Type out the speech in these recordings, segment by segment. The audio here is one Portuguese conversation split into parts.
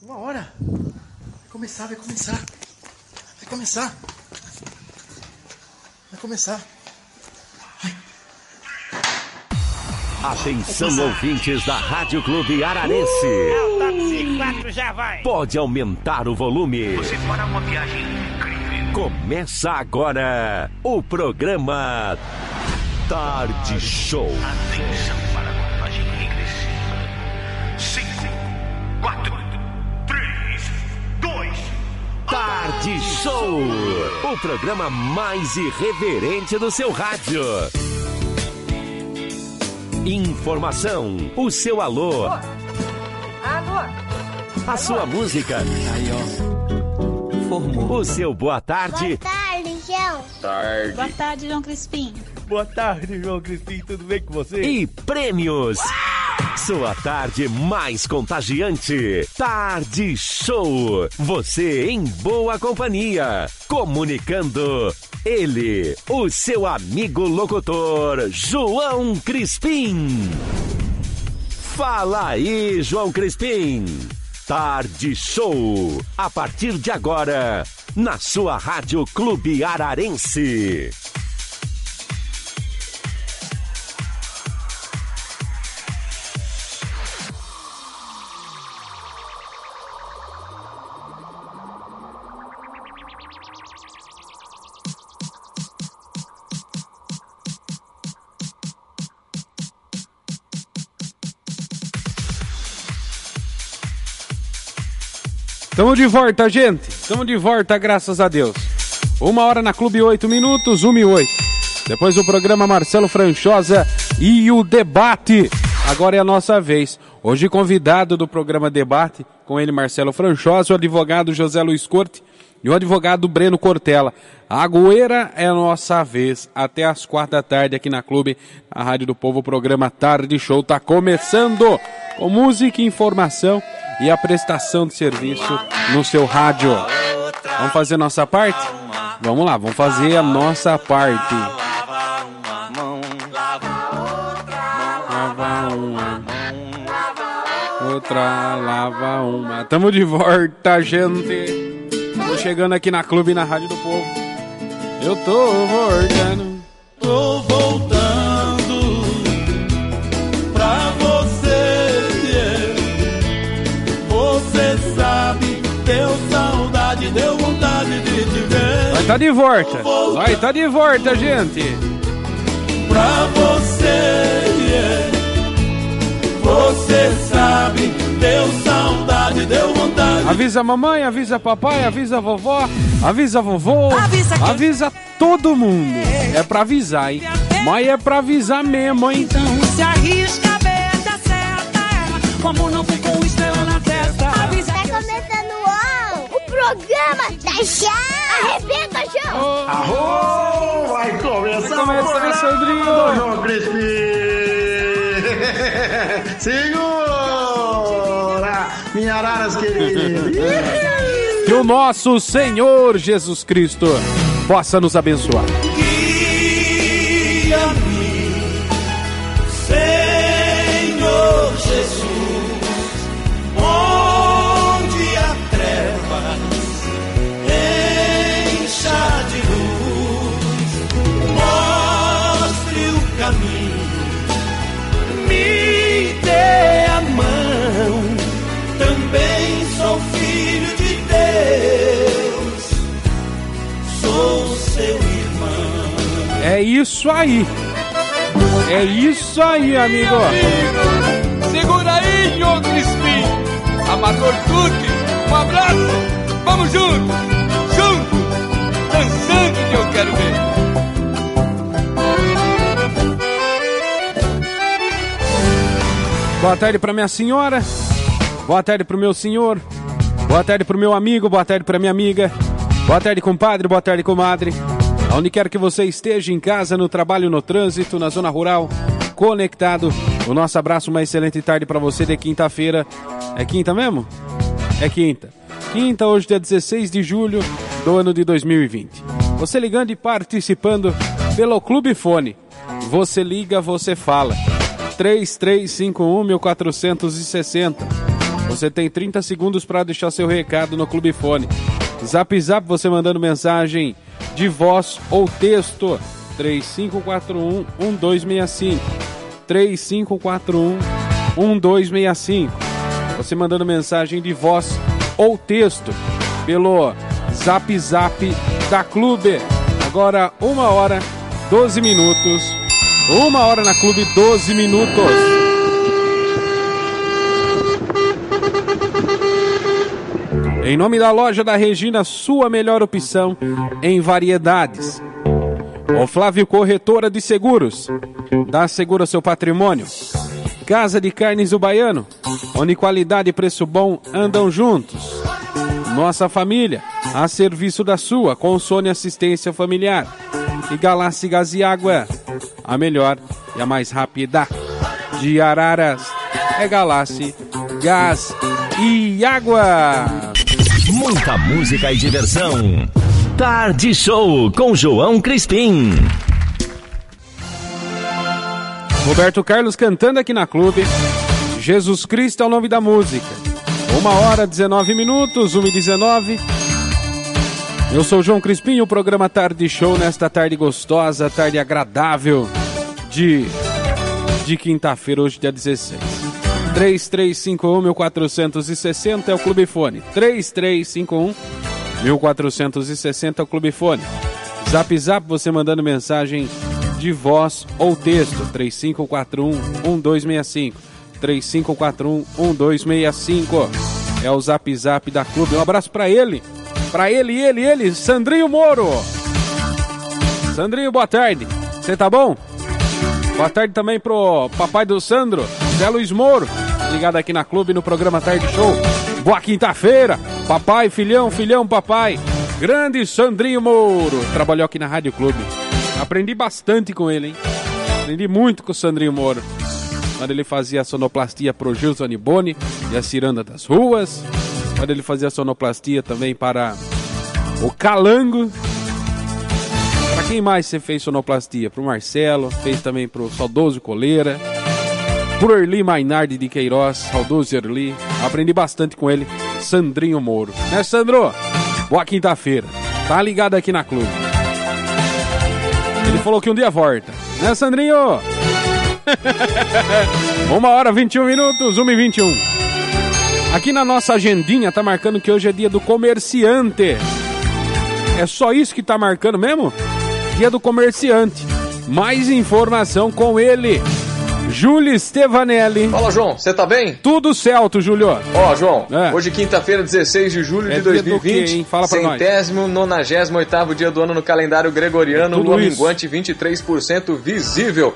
Uma hora. Vai começar, vai começar. Vai começar. Vai começar. Atenção, ouvintes da Rádio Clube Ararense. É o Top 4 já vai. Pode aumentar o volume. Você fará uma viagem incrível. Começa agora o programa Tarde Show. Atenção Show. O programa mais irreverente do seu rádio. Informação, o seu alô, Alô? a sua música, Aí, ó. Formou. o seu boa tarde tarde, João. Boa tarde, João Crispim. Boa tarde, João Crispim. Tudo bem com você? e prêmios. Sua tarde mais contagiante. Tarde Show. Você em boa companhia. Comunicando. Ele, o seu amigo locutor, João Crispim. Fala aí, João Crispim. Tarde Show. A partir de agora, na sua Rádio Clube Ararense. Tamo de volta, gente. Tamo de volta, graças a Deus. Uma hora na Clube, oito minutos, uma e oito. Depois o programa Marcelo Franchosa e o debate. Agora é a nossa vez. Hoje convidado do programa Debate, com ele Marcelo Franchosa, o advogado José Luiz Corte e o advogado Breno Cortella. A Goeira é a nossa vez. Até às quatro da tarde aqui na Clube, a Rádio do Povo, o programa Tarde Show tá começando com música, informação e a prestação de serviço no seu rádio. Vamos fazer nossa parte? Vamos lá, vamos fazer a nossa parte. Lava uma, outra, lava uma. Tamo de volta, gente. Tô chegando aqui na Clube na Rádio do Povo. Eu tô voltando. Tô voltando tá de volta. Nós tá de volta, gente. Pra você. Você sabe, deu saudade, deu vontade. Avisa a mamãe, avisa a papai, avisa a vovó, avisa a vovô, avisa, todo mundo. É pra avisar, hein? Mas é pra avisar mesmo, hein? Então se arrisca, beija, certa ela. Como não programa da Chá. Arrebenta, João. Arro! Vai começar Vai começar, o programa Sandrinho. do João Crispim. Segura, minha araras queridas. Que o nosso Senhor Jesus Cristo possa nos abençoar. É isso aí. É isso aí, amigo. Segura aí, João Crispim. Amador Tuque, um abraço. Vamos junto, junto. Dançando que eu quero ver. Boa tarde pra minha senhora. Boa tarde pro meu senhor. Boa tarde pro meu amigo. Boa tarde pra minha amiga. Boa tarde, compadre. Boa tarde, comadre. Aonde quer que você esteja, em casa, no trabalho, no trânsito, na zona rural, conectado. O nosso abraço, uma excelente tarde pra você de quinta-feira. É quinta mesmo? É quinta. Quinta, hoje, dia 16 de julho do ano de 2020. Você ligando e participando pelo Clube Fone. Você liga, você fala. 3351 1460. Você tem 30 segundos para deixar seu recado no Clube Fone. Zap Zap, você mandando mensagem de voz ou texto. 3541 1265. 3541 1265. Você mandando mensagem de voz ou texto pelo Zap Zap da Clube. Agora, uma hora, 12 minutos. Uma hora na Clube, 12 minutos. Em nome da loja da Regina, sua melhor opção em variedades. O Flávio Corretora de Seguros. Dá seguro ao seu patrimônio. Casa de Carnes do Baiano, onde qualidade e preço bom andam juntos. Nossa família, a serviço da sua, consone assistência familiar. E Galassi Gás e Água, a melhor e a mais rápida. De Araras, é Galassi Gás e Água. Muita música e diversão. Tarde Show com João Crispim. Roberto Carlos cantando aqui na clube. Jesus Cristo é o nome da música. Uma hora, 19 minutos, 1 e 19. Eu sou João Crispim, o programa Tarde Show nesta tarde gostosa, tarde agradável de, de quinta-feira, hoje dia 16. 3351 1460 é o Clube Fone. 3351 1460 é o Clube Fone. Zap Zap, você mandando mensagem de voz ou texto. 3541 1265. 3541 1265. É o Zap Zap da Clube. Um abraço pra ele. Pra ele, ele, ele, Sandrinho Moro. Sandrinho, boa tarde. Você tá bom? Boa tarde também pro papai do Sandro, Zé Luiz Moro. Ligado aqui na Clube no programa Tarde Show. Boa quinta-feira. Papai, filhão, filhão, papai. Grande Sandrinho Moro. Trabalhou aqui na Rádio Clube. Aprendi bastante com ele, hein? Aprendi muito com o Sandrinho Moro. Quando ele fazia a sonoplastia pro Gilson Boni e a Ciranda das Ruas. Quando ele fazia a sonoplastia também para o Calango. Para quem mais você fez sonoplastia? Pro Marcelo, fez também pro saudoso Coleira. Pro Erli Mainardi de Queiroz, saudoso Erli. Aprendi bastante com ele, Sandrinho Moro. Né, Sandro? Boa quinta-feira. Tá ligado aqui na clube. Ele falou que um dia volta. Né, Sandrinho? Uma hora 21 minutos, 1 e 21. Aqui na nossa agendinha tá marcando que hoje é dia do comerciante. É só isso que tá marcando mesmo? Dia do comerciante. Mais informação com ele. Júlio Stevanelli. Fala, João, você tá bem? Tudo certo, Júlio. Ó, João, é. hoje quinta-feira, 16 de julho é de 2020. Quê, Fala pra centésimo, nonagésimo oitavo dia do ano no calendário gregoriano, é lua minguante 23% visível.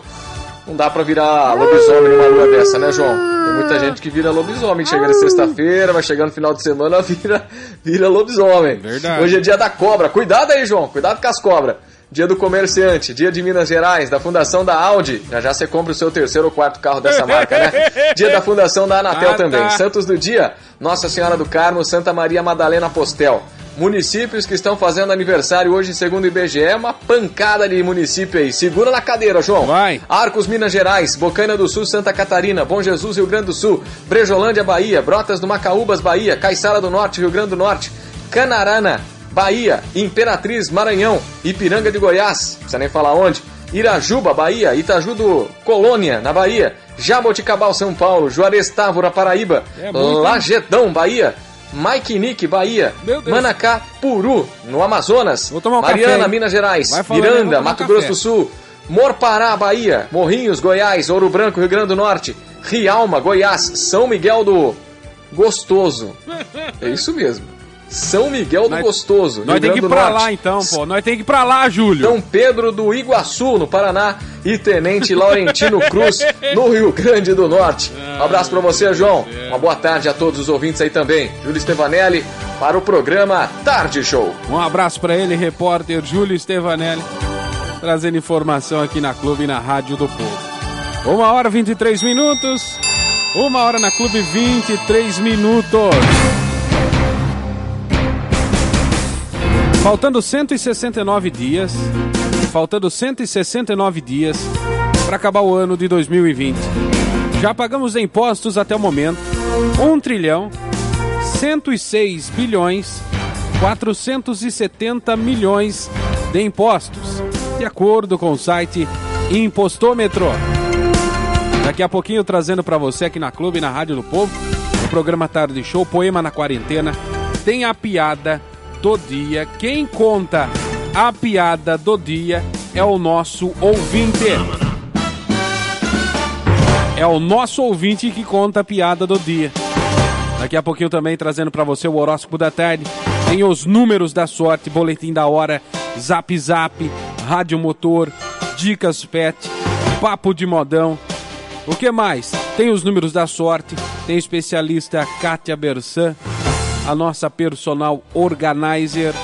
Não dá pra virar lobisomem numa lua dessa, né, João? Tem muita gente que vira lobisomem. Chega na sexta-feira, vai chegar no final de semana, vira, vira lobisomem. Verdade. Hoje é dia da cobra. Cuidado aí, João. Cuidado com as cobras. Dia do comerciante, dia de Minas Gerais, da Fundação da Audi. Já já você compra o seu terceiro ou quarto carro dessa marca, né? Dia da Fundação da Anatel Ah, também. tá. Santos do Dia, Nossa Senhora do Carmo, Santa Maria Madalena Postel. Municípios que estão fazendo aniversário hoje, segundo o IBGE, é uma pancada de município aí. Segura na cadeira, João. Vai. Arcos, Minas Gerais, Bocaina do Sul, Santa Catarina, Bom Jesus, Rio Grande do Sul, Brejolândia, Bahia, Brotas do Macaúbas, Bahia, Caiçara do Norte, Rio Grande do Norte, Canarana, Bahia, Imperatriz, Maranhão, Ipiranga de Goiás, precisa nem falar onde, Irajuba, Bahia, Itaju do Colônia, na Bahia, Jaboticabal, São Paulo, Juarez Távora, Paraíba, É? Lagetão, Bahia, Maikinique, Bahia, Meu Deus. Manacá, Puru, no Amazonas, um Mariana, café? Minas Gerais, aí, Miranda, um Mato. Grosso do Sul, Morpará, Bahia, Morrinhos, Goiás, Ouro Branco, Rio Grande do Norte, Rialma, Goiás, São Miguel do Gostoso. É isso mesmo. São Miguel do Nós- Gostoso, Nós Rio tem que ir pra Norte. lá então, pô. Nós tem que ir pra lá, Júlio. São Pedro do Iguaçu, no Paraná, e Tenente Laurentino Cruz, no Rio Grande do Norte. Um abraço pra você, João. Uma boa tarde a todos os ouvintes aí também. Júlio Stevanelli para o programa Tarde Show. Um abraço pra ele, repórter Júlio Stevanelli, trazendo informação aqui na Clube e na Rádio do Povo. Uma hora 23 minutos. Uma hora na Clube 23 minutos. Faltando 169 dias. Faltando 169 dias para acabar o ano de 2020. Já pagamos impostos até o momento 1 trilhão 106 bilhões 470 milhões de impostos, de acordo com o site Impostômetro. Daqui a pouquinho trazendo para você aqui na Clube, na Rádio do Povo, o programa Tarde Show, Poema na Quarentena, tem a piada do dia. Quem conta a piada do dia é o nosso ouvinte. É o nosso ouvinte que conta a piada do dia. Daqui a pouquinho também trazendo para você o horóscopo da tarde. Tem os números da sorte, boletim da hora, zap zap, rádio motor, dicas pet, papo de modão. O que mais? Tem os números da sorte, tem especialista Kátia Bersan, a nossa personal organizer.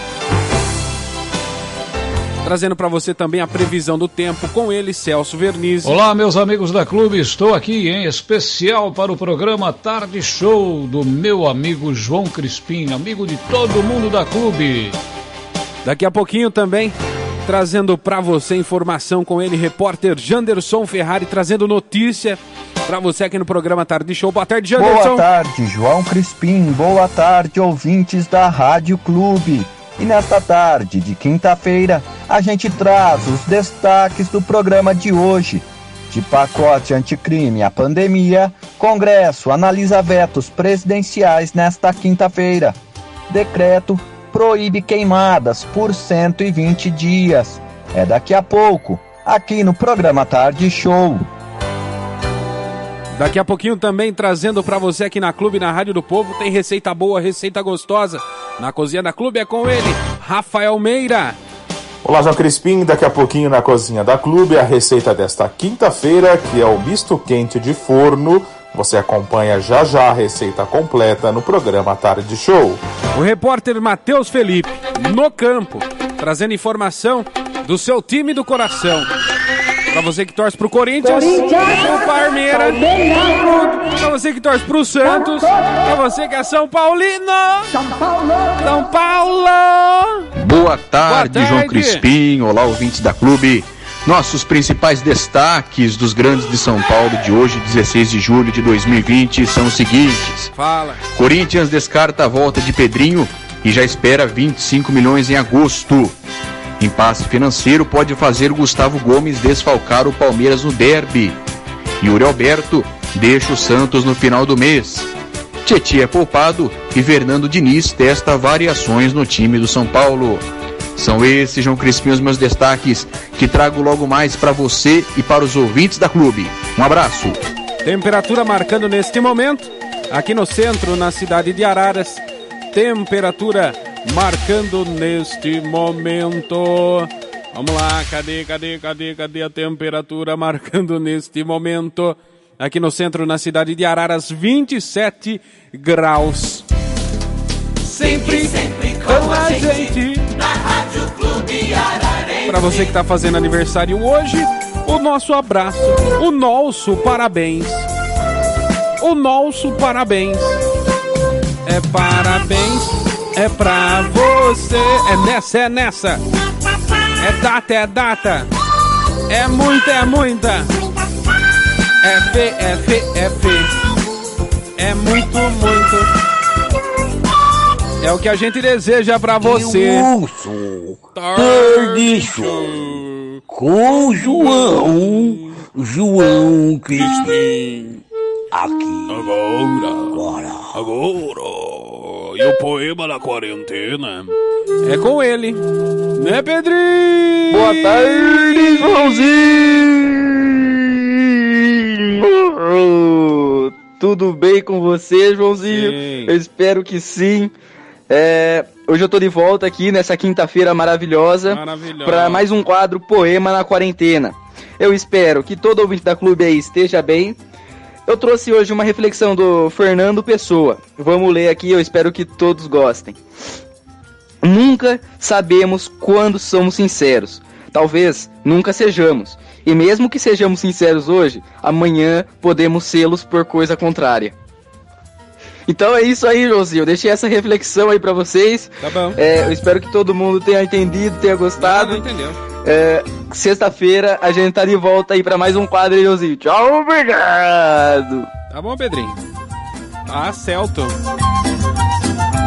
Trazendo para você também a previsão do tempo com ele, Celso Vernizzi. Olá, meus amigos da Clube, estou aqui em especial para o programa Tarde Show do meu amigo João Crispim, amigo de todo mundo da Clube. Daqui a pouquinho também trazendo para você informação com ele, repórter Janderson Ferrari, trazendo notícia para você aqui no programa Tarde Show. Boa tarde, Janderson. Boa tarde, João Crispim. Boa tarde, ouvintes da Rádio Clube. E nesta tarde de quinta-feira, a gente traz os destaques do programa de hoje. De pacote anticrime à pandemia, Congresso analisa vetos presidenciais nesta quinta-feira. Decreto proíbe queimadas por 120 dias. É daqui a pouco, aqui no programa Tarde Show. Daqui a pouquinho também trazendo para você aqui na Clube, na Rádio do Povo, tem receita boa, receita gostosa. Na Cozinha da Clube é com ele, Rafael Meira. Olá, João Crispim. Daqui a pouquinho na Cozinha da Clube, a receita desta quinta-feira, que é o misto quente de forno. Você acompanha já já a receita completa no programa Tarde Show. O repórter Matheus Felipe, no campo, trazendo informação do seu time do coração. Pra você que torce pro Corinthians, pro Palmeiras, pra você que torce pro Santos, pra você que é São Paulino, São Paulo, São Paulo. Boa tarde, João Crispim. Olá, ouvintes da clube. Nossos principais destaques dos grandes de São Paulo de hoje, 16 de julho de 2020, são os seguintes. Fala. Corinthians descarta a volta de Pedrinho e já espera 25 milhões em agosto. Impasse financeiro pode fazer Gustavo Gomes desfalcar o Palmeiras no derby. Yuri Alberto deixa o Santos no final do mês. Tietchan é poupado e Fernando Diniz testa variações no time do São Paulo. São esses, João Crispim, os meus destaques que trago logo mais para você e para os ouvintes da clube. Um abraço. Temperatura marcando neste momento, aqui no centro, na cidade de Araras. Temperatura marcando neste momento. Vamos lá, cadê, cadê, cadê, cadê a temperatura marcando neste momento? Aqui no centro, na cidade de Araras, 27 graus. Sempre, sempre com a gente. Na Rádio Clube Ararense. Para você que está fazendo aniversário hoje, o nosso abraço, o nosso parabéns. O nosso parabéns. É parabéns, é pra você. É nessa, é nessa. É data, é data. É muita, é muita. É fê, é fê, é fê. É muito, muito. É o que a gente deseja pra você. Tarde Show com João, João Crispim. Aqui. Agora. Agora. E o poema da quarentena? É com ele. Né, Pedrinho? Boa tarde, Joãozinho! Tudo bem com você, Joãozinho? Sim. Eu espero que sim. É, hoje eu tô de volta aqui nessa quinta-feira maravilhosa Maravilhosa. para mais um quadro Poema na Quarentena. Eu espero que todo ouvinte da clube aí esteja bem. Eu trouxe hoje uma reflexão do Fernando Pessoa. Vamos ler aqui, eu espero que todos gostem. Nunca sabemos quando somos sinceros. Talvez nunca sejamos. E mesmo que sejamos sinceros hoje, amanhã podemos sê-los por coisa contrária. Então é isso aí, Joãozinho. Eu deixei essa reflexão aí pra vocês. Tá bom. É, eu espero que todo mundo tenha entendido, tenha gostado. Não entendeu. É, Sexta-feira a gente tá de volta aí pra mais um quadrilhãozinho. Tchau, obrigado. Tá bom, Pedrinho? Tá certo.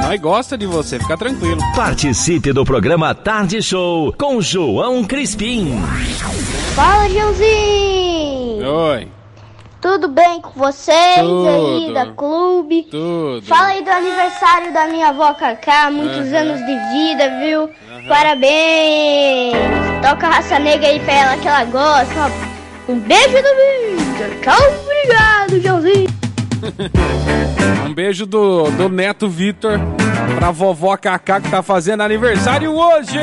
Nós gosta de você, fica tranquilo. Participe do programa Tarde Show com João Crispim. Fala, Joãozinho! Oi. Tudo bem com vocês Tudo. aí da clube? Tudo. Fala aí do aniversário da minha avó Cacá, muitos Aham. anos de vida, viu? Parabéns! Toca a raça negra aí pra ela que ela gosta. Um beijo do Victor. Tchau, obrigado, Joãozinho. Um beijo do, do neto Vitor pra vovó Cacá que tá fazendo aniversário hoje.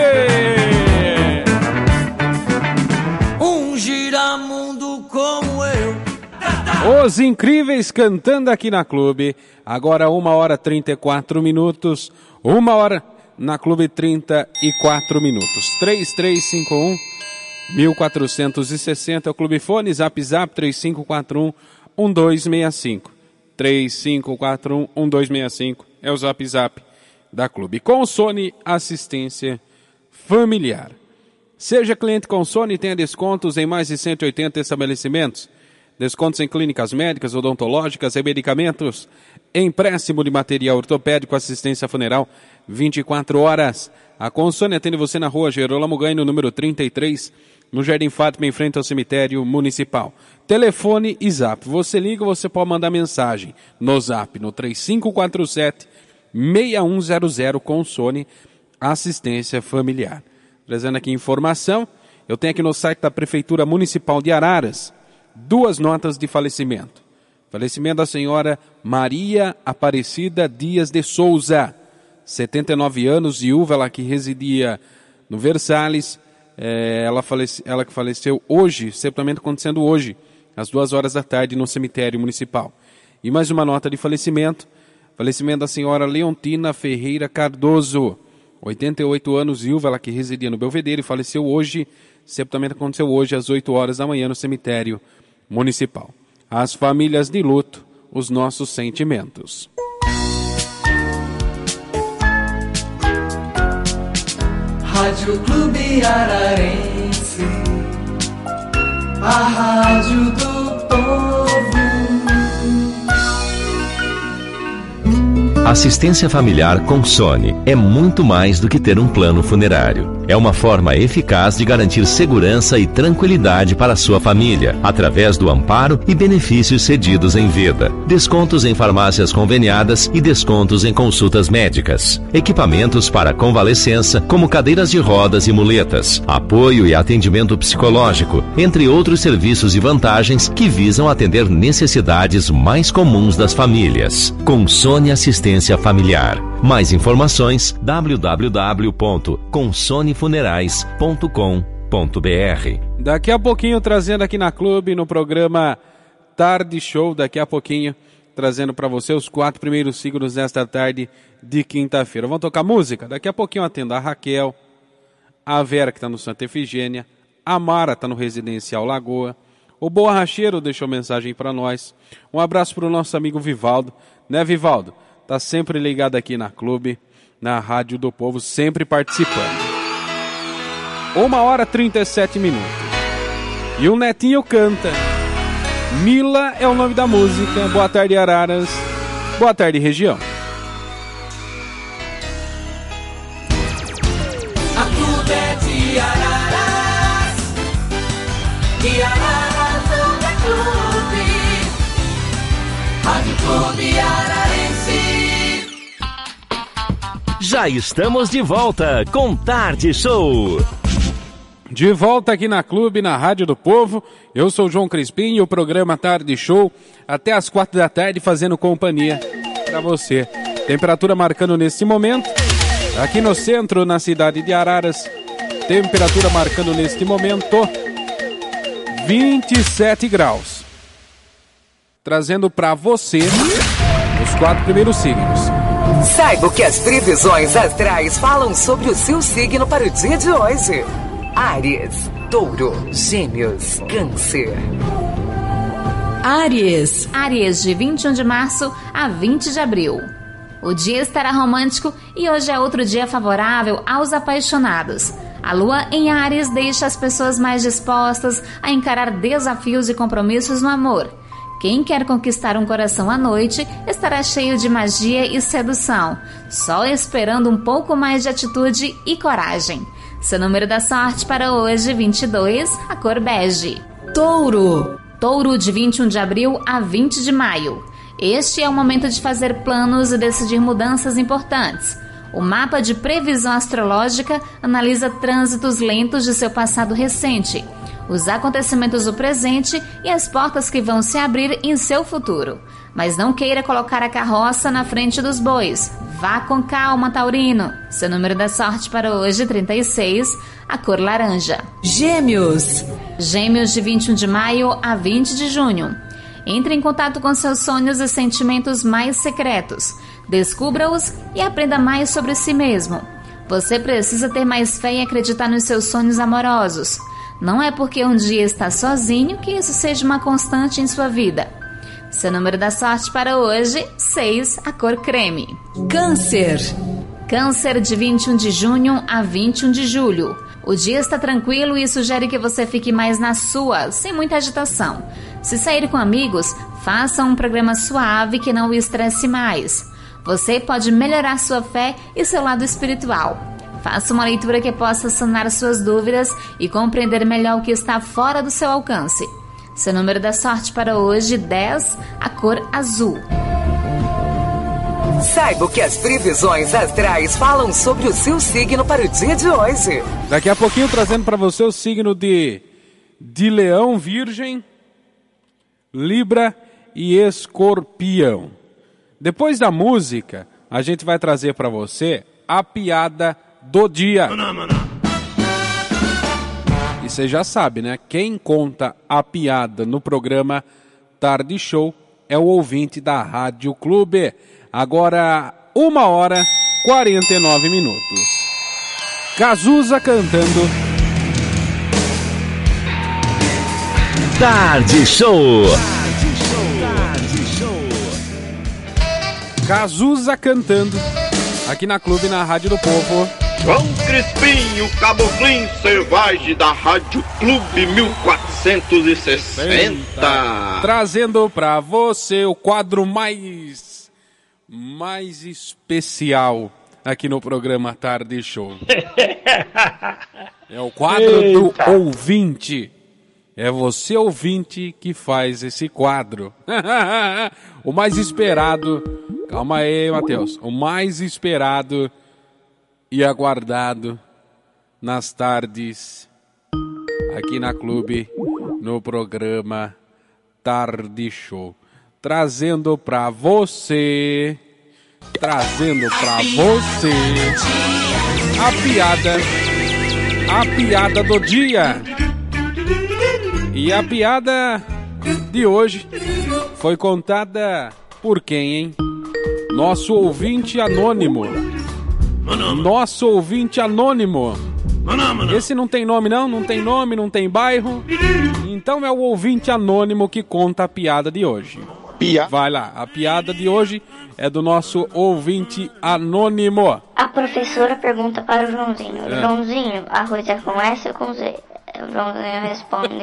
Um giramundo como eu. Os incríveis cantando aqui na clube. Agora uma hora 34 minutos. Uma hora na clube 34 minutos. 3351 1460 é o Clube Fone, Zap Zap 3541 1265. 3541 1265 é o Zap Zap da Clube. Com Sony Assistência Familiar. Seja cliente com Sony e tenha descontos em mais de 180 estabelecimentos. Descontos em clínicas médicas, odontológicas e medicamentos. Empréstimo de material ortopédico, assistência funeral, 24 horas. A Consone atende você na rua Gerolamo Ganho, número 33, no Jardim Fátima, em frente ao cemitério municipal. Telefone e zap. Você liga, você pode mandar mensagem no zap, no 3547 6100 Consone Assistência Familiar. Trazendo aqui informação, eu tenho aqui no site da Prefeitura Municipal de Araras duas notas de falecimento. Falecimento da senhora Maria Aparecida Dias de Souza, 79 anos, viúva, ela que residia no Versalhes. É, ela, falece, ela que faleceu hoje, sepultamento acontecendo hoje, às duas horas da tarde, no cemitério municipal. E mais uma nota de falecimento. Falecimento da senhora Leontina Ferreira Cardoso, 88 anos, viúva, ela que residia no Belvedere, faleceu hoje. Sepultamento aconteceu hoje às 8 horas da manhã no cemitério municipal. As famílias de luto, os nossos sentimentos. Rádio Clube Ararense. A rádio do povo. Assistência familiar com Sony é muito mais do que ter um plano funerário. É uma forma eficaz de garantir segurança e tranquilidade para sua família, através do amparo e benefícios cedidos em vida, descontos em farmácias conveniadas e descontos em consultas médicas, equipamentos para convalescença, como cadeiras de rodas e muletas, apoio e atendimento psicológico, entre outros serviços e vantagens que visam atender necessidades mais comuns das famílias. Com Sony Assistência Familiar. Mais informações www.consonefunerais.com.br. Daqui a pouquinho trazendo aqui na clube no programa Tarde Show, daqui a pouquinho trazendo para você os quatro primeiros signos desta tarde de quinta-feira. Vamos tocar música? Daqui a pouquinho atendo a Raquel, a Vera que está no Santa Efigênia, a Mara está no Residencial Lagoa, o Borracheiro deixou mensagem para nós. Um abraço para o nosso amigo Vivaldo, né Vivaldo? Tá sempre ligado aqui na clube, na Rádio do Povo, sempre participando. Uma hora 37 minutos. E o Netinho canta. Mila é o nome da música. Boa tarde, Araras. Boa tarde, região. Já estamos de volta com Tarde Show. De volta aqui na Clube, na Rádio do Povo. Eu sou João Crispim e o programa Tarde Show até as quatro da tarde fazendo companhia para você. Temperatura marcando nesse momento, aqui no centro, na cidade de Araras. Temperatura marcando neste momento 27 graus. Trazendo para você os quatro primeiros signos. Saiba o que as previsões astrais falam sobre o seu signo para o dia de hoje. Áries, Touro, Gêmeos, Câncer. Áries. Áries, de 21 de março a 20 de abril. O dia estará romântico e hoje é outro dia favorável aos apaixonados. A lua em Ares deixa as pessoas mais dispostas a encarar desafios e compromissos no amor. Quem quer conquistar um coração à noite estará cheio de magia e sedução, só esperando um pouco mais de atitude e coragem. Seu número da sorte para hoje, 22, a cor bege. Touro. Touro de 21 de abril a 20 de maio. Este é o momento de fazer planos e decidir mudanças importantes. O mapa de previsão astrológica analisa trânsitos lentos de seu passado recente os acontecimentos do presente e as portas que vão se abrir em seu futuro. Mas não queira colocar a carroça na frente dos bois. Vá com calma, Taurino. Seu número da sorte para hoje, 36, a cor laranja. Gêmeos. Gêmeos de 21 de maio a 20 de junho. Entre em contato com seus sonhos e sentimentos mais secretos. Descubra-os e aprenda mais sobre si mesmo. Você precisa ter mais fé e acreditar nos seus sonhos amorosos. Não é porque um dia está sozinho que isso seja uma constante em sua vida. Seu número da sorte para hoje, 6, a cor creme. Câncer. Câncer de 21 de junho a 21 de julho. O dia está tranquilo e sugere que você fique mais na sua, sem muita agitação. Se sair com amigos, faça um programa suave que não o estresse mais. Você pode melhorar sua fé e seu lado espiritual. Faça uma leitura que possa sanar suas dúvidas e compreender melhor o que está fora do seu alcance. Seu número da sorte para hoje, 10, a cor azul. Saiba o que as previsões astrais falam sobre o seu signo para o dia de hoje. Daqui a pouquinho trazendo para você o signo de, de Leão, Virgem, Libra e Escorpião. Depois da música, a gente vai trazer para você a piada do dia. E você já sabe, né? Quem conta a piada no programa Tarde Show é o ouvinte da Rádio Clube. Agora, uma hora 49 minutos. Cazuza cantando. Tarde Show. Cazuza cantando. Aqui na Clube, na Rádio do Povo. João Crispim, o caboclinho selvagem da Rádio Clube 1460. Trazendo pra você o quadro mais mais especial aqui no programa Tarde Show. É o quadro Eita. do ouvinte. É você ouvinte que faz esse quadro. o mais esperado. Calma aí, Matheus. O mais esperado e aguardado nas tardes aqui na Clube no programa Tarde Show, trazendo pra você, trazendo pra você a piada, a piada do dia. E a piada de hoje foi contada por quem, hein? Nosso ouvinte anônimo. Nosso ouvinte anônimo. Esse não tem nome, não? Não tem nome, não tem bairro. Então é o ouvinte anônimo que conta a piada de hoje. Vai lá, a piada de hoje é do nosso ouvinte anônimo. A professora pergunta para o Joãozinho: É. Joãozinho, arroz é com S ou com Z? O Joãozinho responde: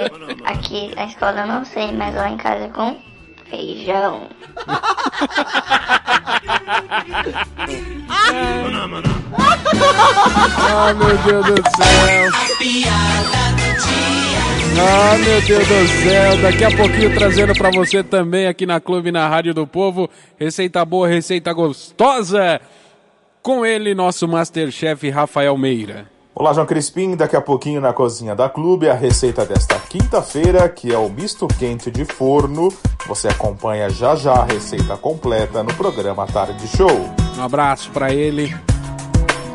Aqui na escola eu não sei, mas lá em casa é com feijão. Ah, meu Deus do céu. Ah, meu Deus do céu. Daqui a pouquinho trazendo pra você também aqui na Clube, na Rádio do Povo. Receita boa, receita gostosa. Com ele, nosso Masterchef Rafael Meira. Olá, João Crispim. Daqui a pouquinho na cozinha da Clube, a receita desta quinta-feira, que é o misto quente de forno. Você acompanha já já a receita completa no programa Tarde Show. Um abraço pra ele.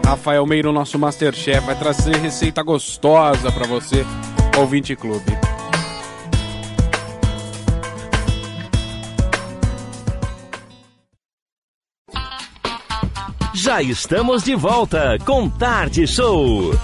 Rafael Meira, o nosso Masterchef, vai trazer receita gostosa pra você, ouvinte clube. Já estamos de volta com Tarde Show.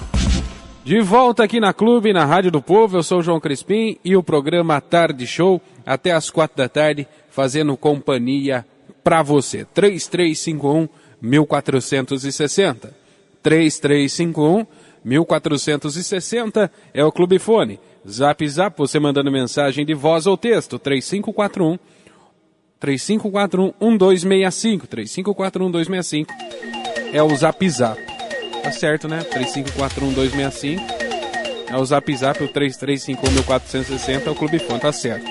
De volta aqui na Clube, na Rádio do Povo, eu sou o João Crispim e o programa Tarde Show, até às quatro da tarde, fazendo companhia pra você. 3351 1460. 3351 1460 é o Clube Fone. Zap Zap, você mandando mensagem de voz ou texto, 3541 3541 1265, 3541 1265 é o Zap Zap. Tá certo, né? 3541 1265 é o Zap Zap, o 3351 é o Clube Fone, tá certo.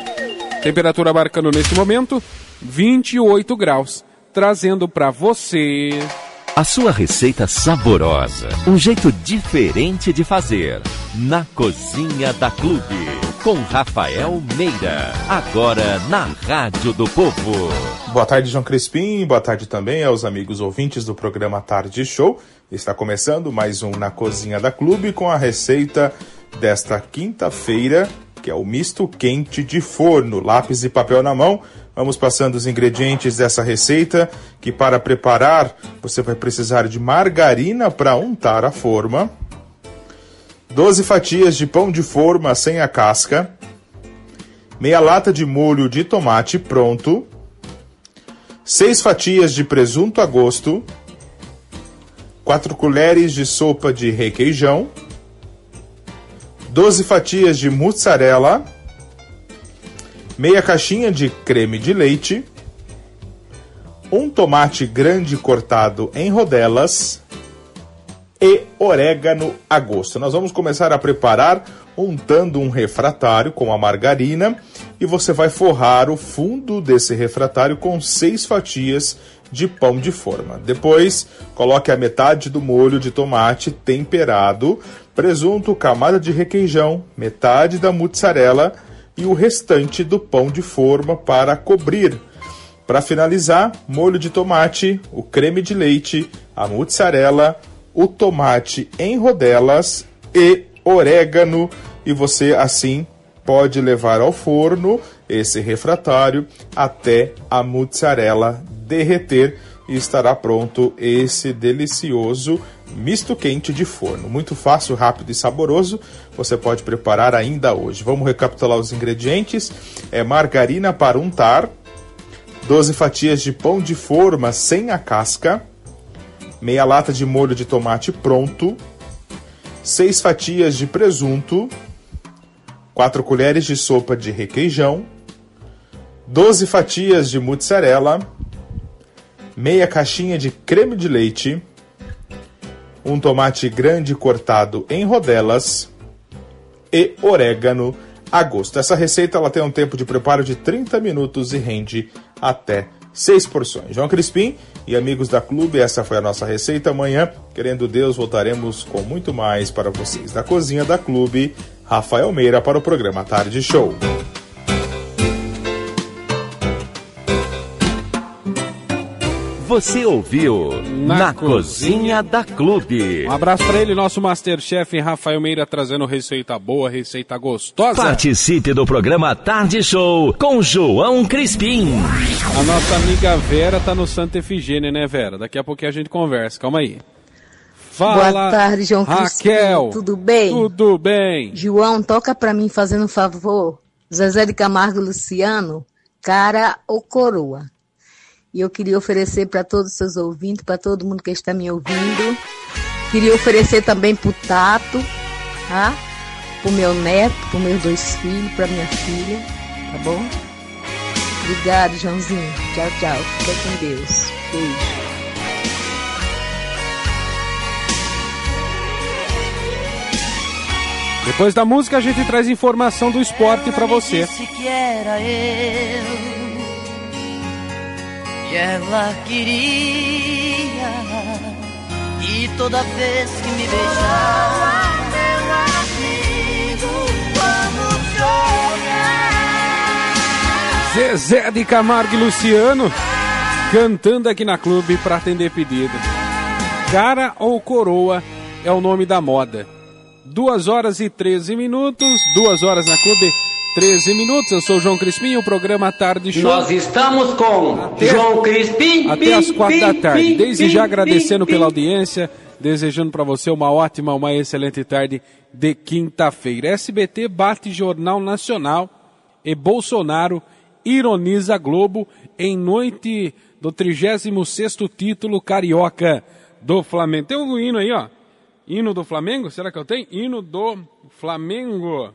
Temperatura marcando nesse momento 28 graus, trazendo para você A sua receita saborosa, um jeito diferente de fazer. Na Cozinha da Clube, com Rafael Meira. Agora na Rádio do Povo. Boa tarde, João Crispim. Boa tarde também aos amigos ouvintes do programa Tarde Show. Está começando mais um Na Cozinha da Clube com a receita desta quinta-feira, que é o misto quente de forno. Lápis e papel na mão. Vamos passando os ingredientes dessa receita, que para preparar você vai precisar de margarina para untar a forma, 12 fatias de pão de forma sem a casca, meia lata de molho de tomate pronto, 6 fatias de presunto a gosto, 4 colheres de sopa de requeijão, 12 fatias de mussarela, meia caixinha de creme de leite, um tomate grande cortado em rodelas e orégano a gosto. Nós vamos começar a preparar untando um refratário com a margarina e você vai forrar o fundo desse refratário com seis fatias de pão de forma. Depois, coloque a metade do molho de tomate temperado, presunto, camada de requeijão, metade da mussarela e o restante do pão de forma para cobrir. Para finalizar, molho de tomate, o creme de leite, a mussarela, o tomate em rodelas e orégano e você assim pode levar ao forno esse refratário até a mussarela derreter e estará pronto esse delicioso misto quente de forno. Muito fácil, rápido e saboroso. Você pode preparar ainda hoje. Vamos recapitular os ingredientes: é margarina para untar, 12 fatias de pão de forma sem a casca, meia lata de molho de tomate pronto, 6 fatias de presunto, 4 colheres de sopa de requeijão, 12 fatias de mussarela, meia caixinha de creme de leite, um tomate grande cortado em rodelas e orégano a gosto. Essa receita ela tem um tempo de preparo de 30 minutos e rende até 6 porções. João Crispim e amigos da Clube, essa foi a nossa receita. Amanhã, querendo Deus, voltaremos com muito mais para vocês. Da cozinha da Clube, Rafael Meira para o programa Tarde Show. Você ouviu Na, Cozinha da Clube. Um abraço para ele, nosso Masterchef Rafael Meira, trazendo receita boa, receita gostosa. Participe do programa Tarde Show com João Crispim. A nossa amiga Vera tá no Santa Efigênia, né, Vera? Daqui a pouquinho a gente conversa, calma aí. Fala, Boa tarde, João Raquel. Crispim. Tudo bem? Tudo bem. João, toca pra mim fazendo um favor. Zezé de Camargo e Luciano, cara ou coroa. E eu queria oferecer para todos os seus ouvintes, para todo mundo que está me ouvindo. Queria oferecer também pro Tato, tá? Pro meu neto, pro meus dois filhos, pra minha filha, tá bom? Obrigado, Joãozinho. Tchau, tchau. Fica com Deus. Beijo. Depois da música a gente traz informação do esporte para você. Disse que era eu e ela queria e toda vez que me beijava meu amigo vamos jogar Zezé de Camargo e Luciano cantando aqui na clube para atender pedido. Cara ou coroa é o nome da moda. 2 horas e 13 minutos, 2 horas na clube, 13 minutos. Eu sou o João Crispim, o programa Tarde Show. Nós estamos com João Crispim. Até às quatro da tarde. Desde já agradecendo pela audiência, desejando para você uma ótima, uma excelente tarde de quinta-feira. SBT bate Jornal Nacional e Bolsonaro ironiza Globo em noite do 36º título carioca do Flamengo. Tem um hino aí, ó. Hino do Flamengo? Será que eu tenho? Hino do Flamengo.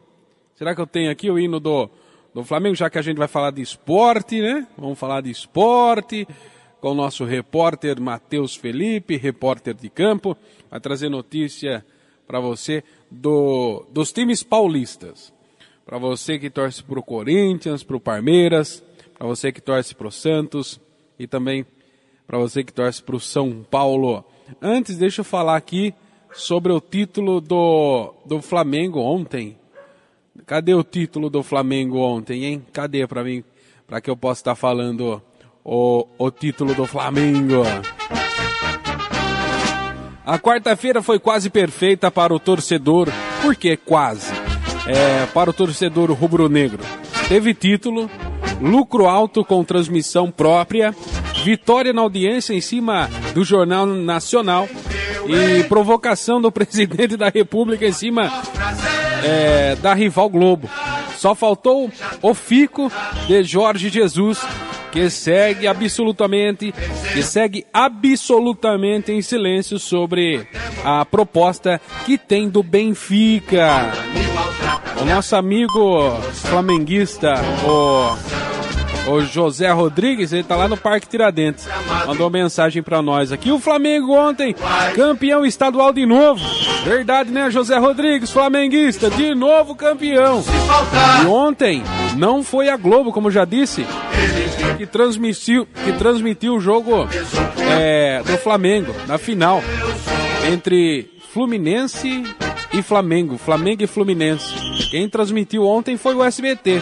Será que eu tenho aqui o hino do, do Flamengo? Já que a gente vai falar de esporte, né? Vamos falar de esporte com o nosso repórter Matheus Felipe, repórter de campo. Vai trazer notícia para você do, dos times paulistas. Para você que torce para o Corinthians, para o Palmeiras, para você que torce para o Santos e também para você que torce para o São Paulo. Antes, deixa eu falar aqui sobre o título do, do Flamengo ontem. Cadê o título do Flamengo ontem, hein? Cadê para mim, para que eu possa estar falando o, o título do Flamengo? A quarta-feira foi quase perfeita para o torcedor. Por que quase? É, para o torcedor rubro-negro. Teve título, lucro alto com transmissão própria, vitória na audiência em cima do Jornal Nacional e provocação do presidente da República em cima é, da rival Globo. Só faltou o fico de Jorge Jesus, que segue absolutamente, que segue absolutamente em silêncio sobre a proposta que tem do Benfica. O nosso amigo flamenguista, o o José Rodrigues, ele tá lá no Parque Tiradentes. Mandou mensagem para nós aqui. O Flamengo ontem, campeão estadual de novo. Verdade, né, José Rodrigues, flamenguista, de novo campeão. E ontem não foi a Globo, como já disse, que transmitiu, que transmitiu o jogo é, do Flamengo, na final, entre Fluminense e Flamengo. Flamengo e Fluminense. Quem transmitiu ontem foi o SBT.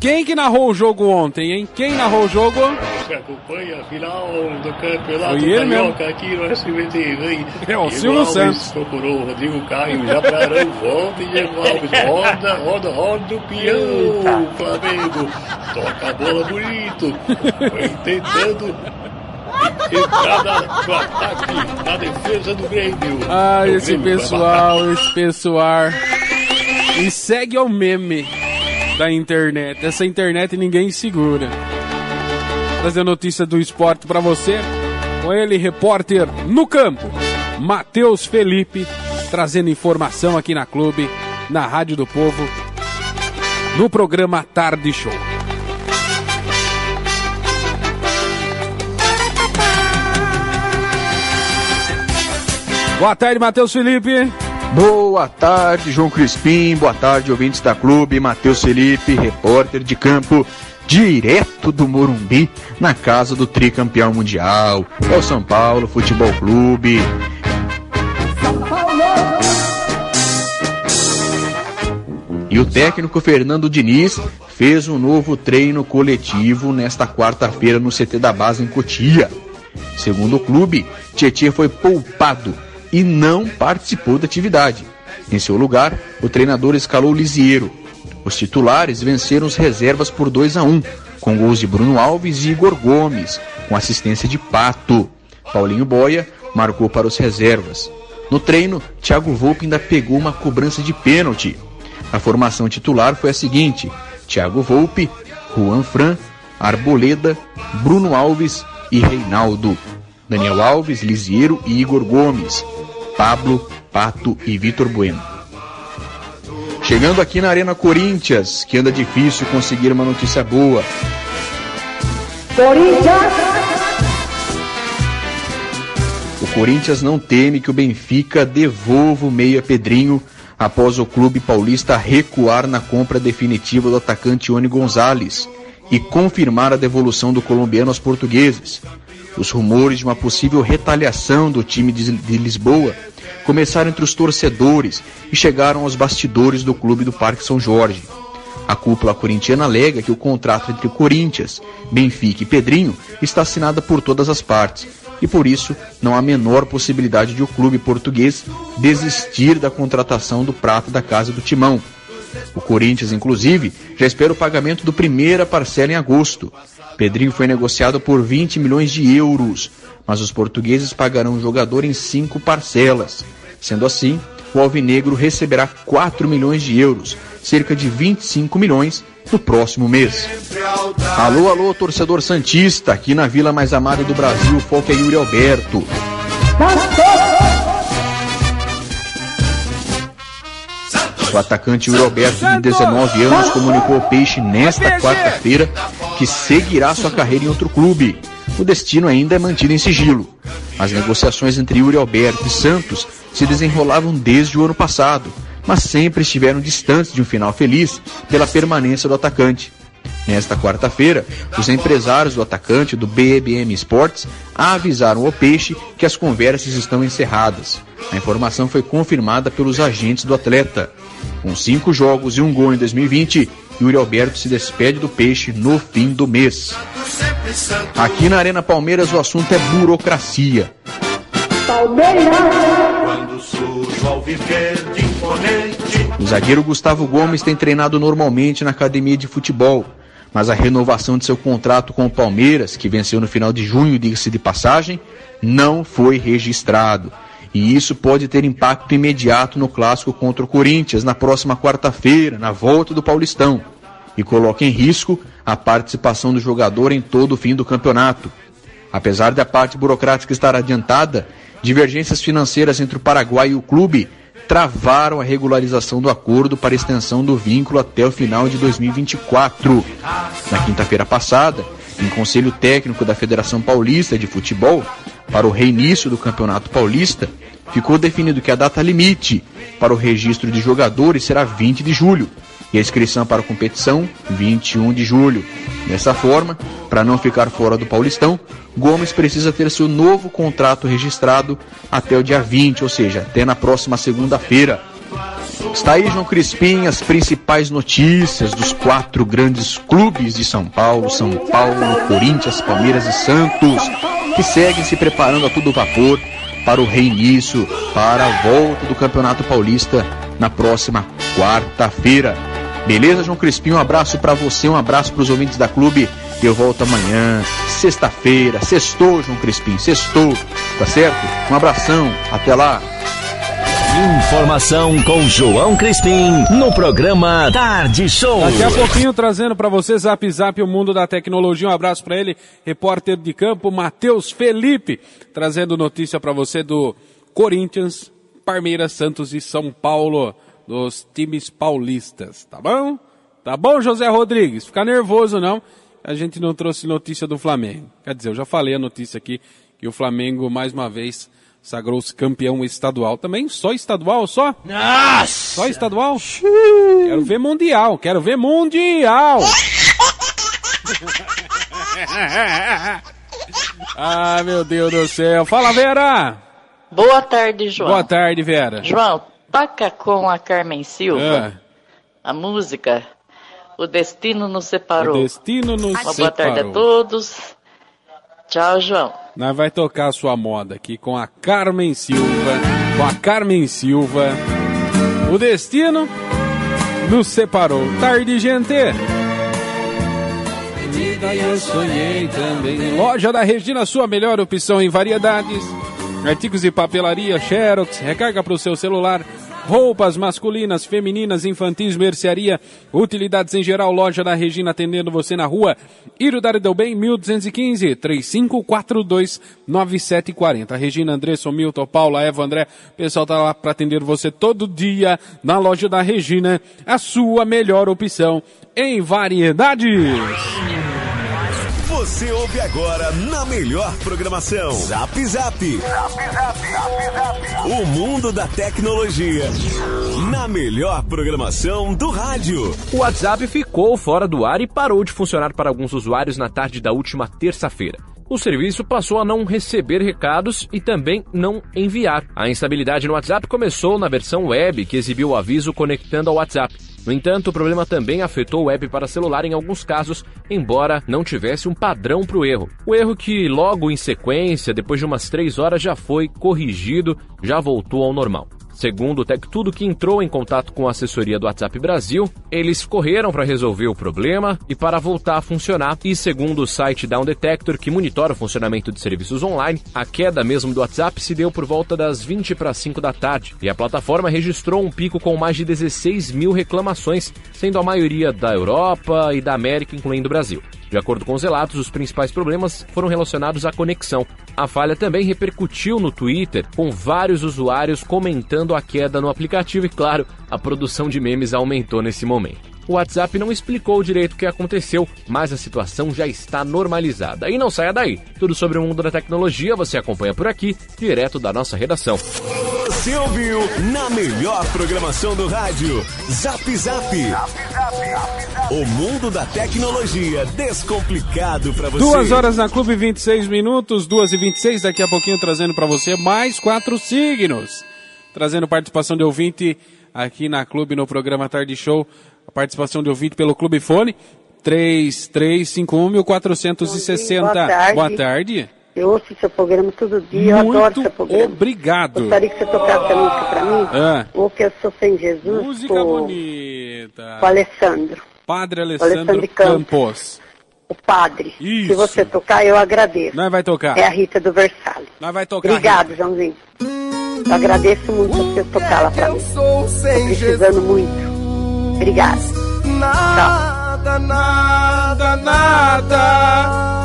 Quem que narrou o jogo ontem, hein? Quem narrou o jogo? Você acompanha a final do campeonato Foi ele mesmo. carioca aqui no SBT. Vem. É, o Silvio Santos. procurou o Rodrigo Caio, Jabrarão, volta e Diego Alves. Roda, roda, roda o peão, Flamengo. Toca a bola bonito. Foi tentando na- no ataque, na defesa do Grêmio. Ah, O esse Grêmio pessoal, esse pessoal. E segue ao meme da internet. Essa internet ninguém segura. Trazer notícia do esporte pra você. Com ele, repórter no campo, Matheus Felipe, trazendo informação aqui na Clube, na Rádio do Povo, no programa Tarde Show. Boa tarde, Matheus Felipe. Boa tarde, João Crispim. Boa tarde, ouvintes da clube. Matheus Felipe, repórter de campo, direto do Morumbi, na casa do tricampeão mundial. É o São Paulo Futebol Clube. E o técnico Fernando Diniz fez um novo treino coletivo nesta quarta-feira no CT da base em Cotia. Segundo o clube, Tietchan foi poupado e não participou da atividade. Em seu lugar, o treinador escalou Lisiero. Os titulares venceram os reservas por 2 a 1, com gols de Bruno Alves e Igor Gomes, com assistência de Pato. Paulinho Boia marcou para os reservas. No treino, Thiago Volpe ainda pegou uma cobrança de pênalti. A formação titular foi a seguinte: Thiago Volpe, Juan Fran, Arboleda, Bruno Alves e Reinaldo. Daniel Alves, Lisiero e Igor Gomes. Pablo, Pato e Vitor Bueno. Chegando aqui na Arena Corinthians, que anda difícil conseguir uma notícia boa. O Corinthians não teme que o Benfica devolva o meia Pedrinho após o clube paulista recuar na compra definitiva do atacante Ione Gonzalez e confirmar a devolução do colombiano aos portugueses. Os rumores de uma possível retaliação do time de Lisboa começaram entre os torcedores e chegaram aos bastidores do clube do Parque São Jorge. A cúpula corintiana alega que o contrato entre Corinthians, Benfica e Pedrinho está assinado por todas as partes e por isso não há a menor possibilidade de o clube português desistir da contratação do prata da casa do Timão. O Corinthians, inclusive, já espera o pagamento do primeira parcela em agosto. Pedrinho foi negociado por 20 milhões de euros, mas os portugueses pagarão o jogador em cinco parcelas. Sendo assim, o Alvinegro receberá 4 milhões de euros, cerca de 25 milhões, no próximo mês. Alô, alô, torcedor Santista, aqui na vila mais amada do Brasil, o foco é Yuri Alberto. O atacante Yuri Alberto, de 19 anos, comunicou ao Peixe nesta quarta-feira que seguirá sua carreira em outro clube. O destino ainda é mantido em sigilo. As negociações entre Yuri Alberto e Santos se desenrolavam desde o ano passado, mas sempre estiveram distantes de um final feliz pela permanência do atacante. Nesta quarta-feira, os empresários do atacante do BBM Sports avisaram ao Peixe que as conversas estão encerradas. A informação foi confirmada pelos agentes do atleta. Com cinco jogos e um gol em 2020, Yuri Alberto se despede do Peixe no fim do mês. Aqui na Arena Palmeiras o assunto é burocracia. O zagueiro Gustavo Gomes tem treinado normalmente na academia de futebol, mas a renovação de seu contrato com o Palmeiras, que venceu no final de junho, diga-se de passagem, não foi registrado. E isso pode ter impacto imediato no clássico contra o Corinthians na próxima quarta-feira, na volta do Paulistão, e coloca em risco a participação do jogador em todo o fim do campeonato. Apesar da parte burocrática estar adiantada, divergências financeiras entre o Paraguai e o clube travaram a regularização do acordo para extensão do vínculo até o final de 2024. Na quinta-feira passada, em conselho técnico da Federação Paulista de Futebol, para o reinício do Campeonato Paulista, ficou definido que a data limite para o registro de jogadores será 20 de julho e a inscrição para a competição 21 de julho. Dessa forma, para não ficar fora do Paulistão, Gomes precisa ter seu novo contrato registrado até o dia 20, ou seja, até na próxima segunda-feira. Está aí, João Crispim, as principais notícias dos quatro grandes clubes de São Paulo, São Paulo, Corinthians, Palmeiras e Santos, que seguem se preparando a todo vapor para o reinício, para a volta do Campeonato Paulista na próxima quarta-feira. Beleza, João Crispim? Um abraço para você, um abraço para os ouvintes da clube. Eu volto amanhã, sexta-feira. Sextou, João Crispim, sextou. Tá certo? Um abração, até lá. Informação com João Crispim no programa Tarde Show. Daqui a pouquinho trazendo para você Zap Zap o mundo da tecnologia. Um abraço para ele, repórter de campo Matheus Felipe, trazendo notícia para você do Corinthians, Palmeiras, Santos e São Paulo, dos times paulistas, tá bom? Tá bom, José Rodrigues? Fica nervoso não? A gente não trouxe notícia do Flamengo. Quer dizer, eu já falei a notícia aqui que o Flamengo mais uma vez sagrou-se campeão estadual. Também só estadual, só? Nossa! Só estadual? Quero ver mundial, quero ver mundial! ah, meu Deus do céu. Fala, Vera! Boa tarde, João. Boa tarde, Vera. João, toca com a Carmen Silva a música O Destino nos Separou. O destino nos Uma boa tarde a separou. todos. Tchau, João. Nós vai tocar a sua moda aqui com a Carmen Silva. Com a Carmen Silva. O destino nos separou. Tarde, gente. Loja da Regina, sua melhor opção em variedades. Artigos de papelaria, xerox, recarga para o seu celular. Roupas masculinas, femininas, infantis, mercearia, utilidades em geral, loja da Regina atendendo você na rua Iro Darideu Bem, 1215, 3542 9740. Regina, Andressa, Milton, Paula, Eva, André, o pessoal tá lá para atender você todo dia na loja da Regina, a sua melhor opção em variedades. Você ouve agora na melhor programação. Zap Zap. O mundo da tecnologia. Na melhor programação do rádio. O WhatsApp ficou fora do ar e parou de funcionar para alguns usuários na tarde da última terça-feira. O serviço passou a não receber recados e também não enviar. A instabilidade no WhatsApp começou na versão web, que exibiu o aviso conectando ao WhatsApp. No entanto, o problema também afetou o web para celular em alguns casos, embora não tivesse um padrão para o erro. O erro que logo em sequência, depois de umas três horas, já foi corrigido, já voltou ao normal. Segundo o Tech Tudo, que entrou em contato com a assessoria do WhatsApp Brasil, eles correram para resolver o problema e para voltar a funcionar. E segundo o site Down Detector, que monitora o funcionamento de serviços online, a queda mesmo do WhatsApp se deu por volta das 20 para 5 da tarde. E a plataforma registrou um pico com mais de 16 mil reclamações, sendo a maioria da Europa e da América, incluindo o Brasil. De acordo com os relatos, os principais problemas foram relacionados à conexão. A falha também repercutiu no Twitter, com vários usuários comentando a queda no aplicativo e, claro, a produção de memes aumentou nesse momento. O WhatsApp não explicou direito o que aconteceu, mas a situação já está normalizada. E não saia daí. Tudo sobre o mundo da tecnologia você acompanha por aqui, direto da nossa redação. Você ouviu na melhor programação do rádio. Zap Zap. O mundo da tecnologia descomplicado pra você. Duas horas na Clube, 26 minutos, duas e 26, daqui a pouquinho trazendo pra você mais quatro signos. Trazendo participação de ouvinte aqui na Clube no programa Tarde Show. A participação de ouvinte pelo Clube Fone. 3351-1460. Boa tarde. Boa tarde. Eu ouço seu programa todo dia, eu adoro Muito seu programa. obrigado. Gostaria que você tocasse a música pra mim. Ah. O que eu sou sem Jesus, Música com, bonita. com o Alessandro. Padre Alessandro Alessandro Campos. Campos. O padre. Isso. Se você tocar, eu agradeço. Nós vai tocar. É a Rita do Versalhes. Nós vai tocar. Obrigado, Joãozinho. Eu agradeço muito você tocar lá pra mim. Tô precisando muito. Obrigado. Nada, nada, nada.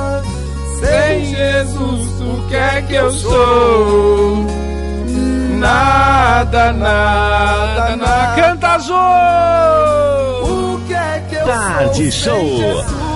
Sem Jesus, o que é que eu sou? Nada, nada, nada. Canta azul! O que é que eu Tarde sou? Show. sem Jesus?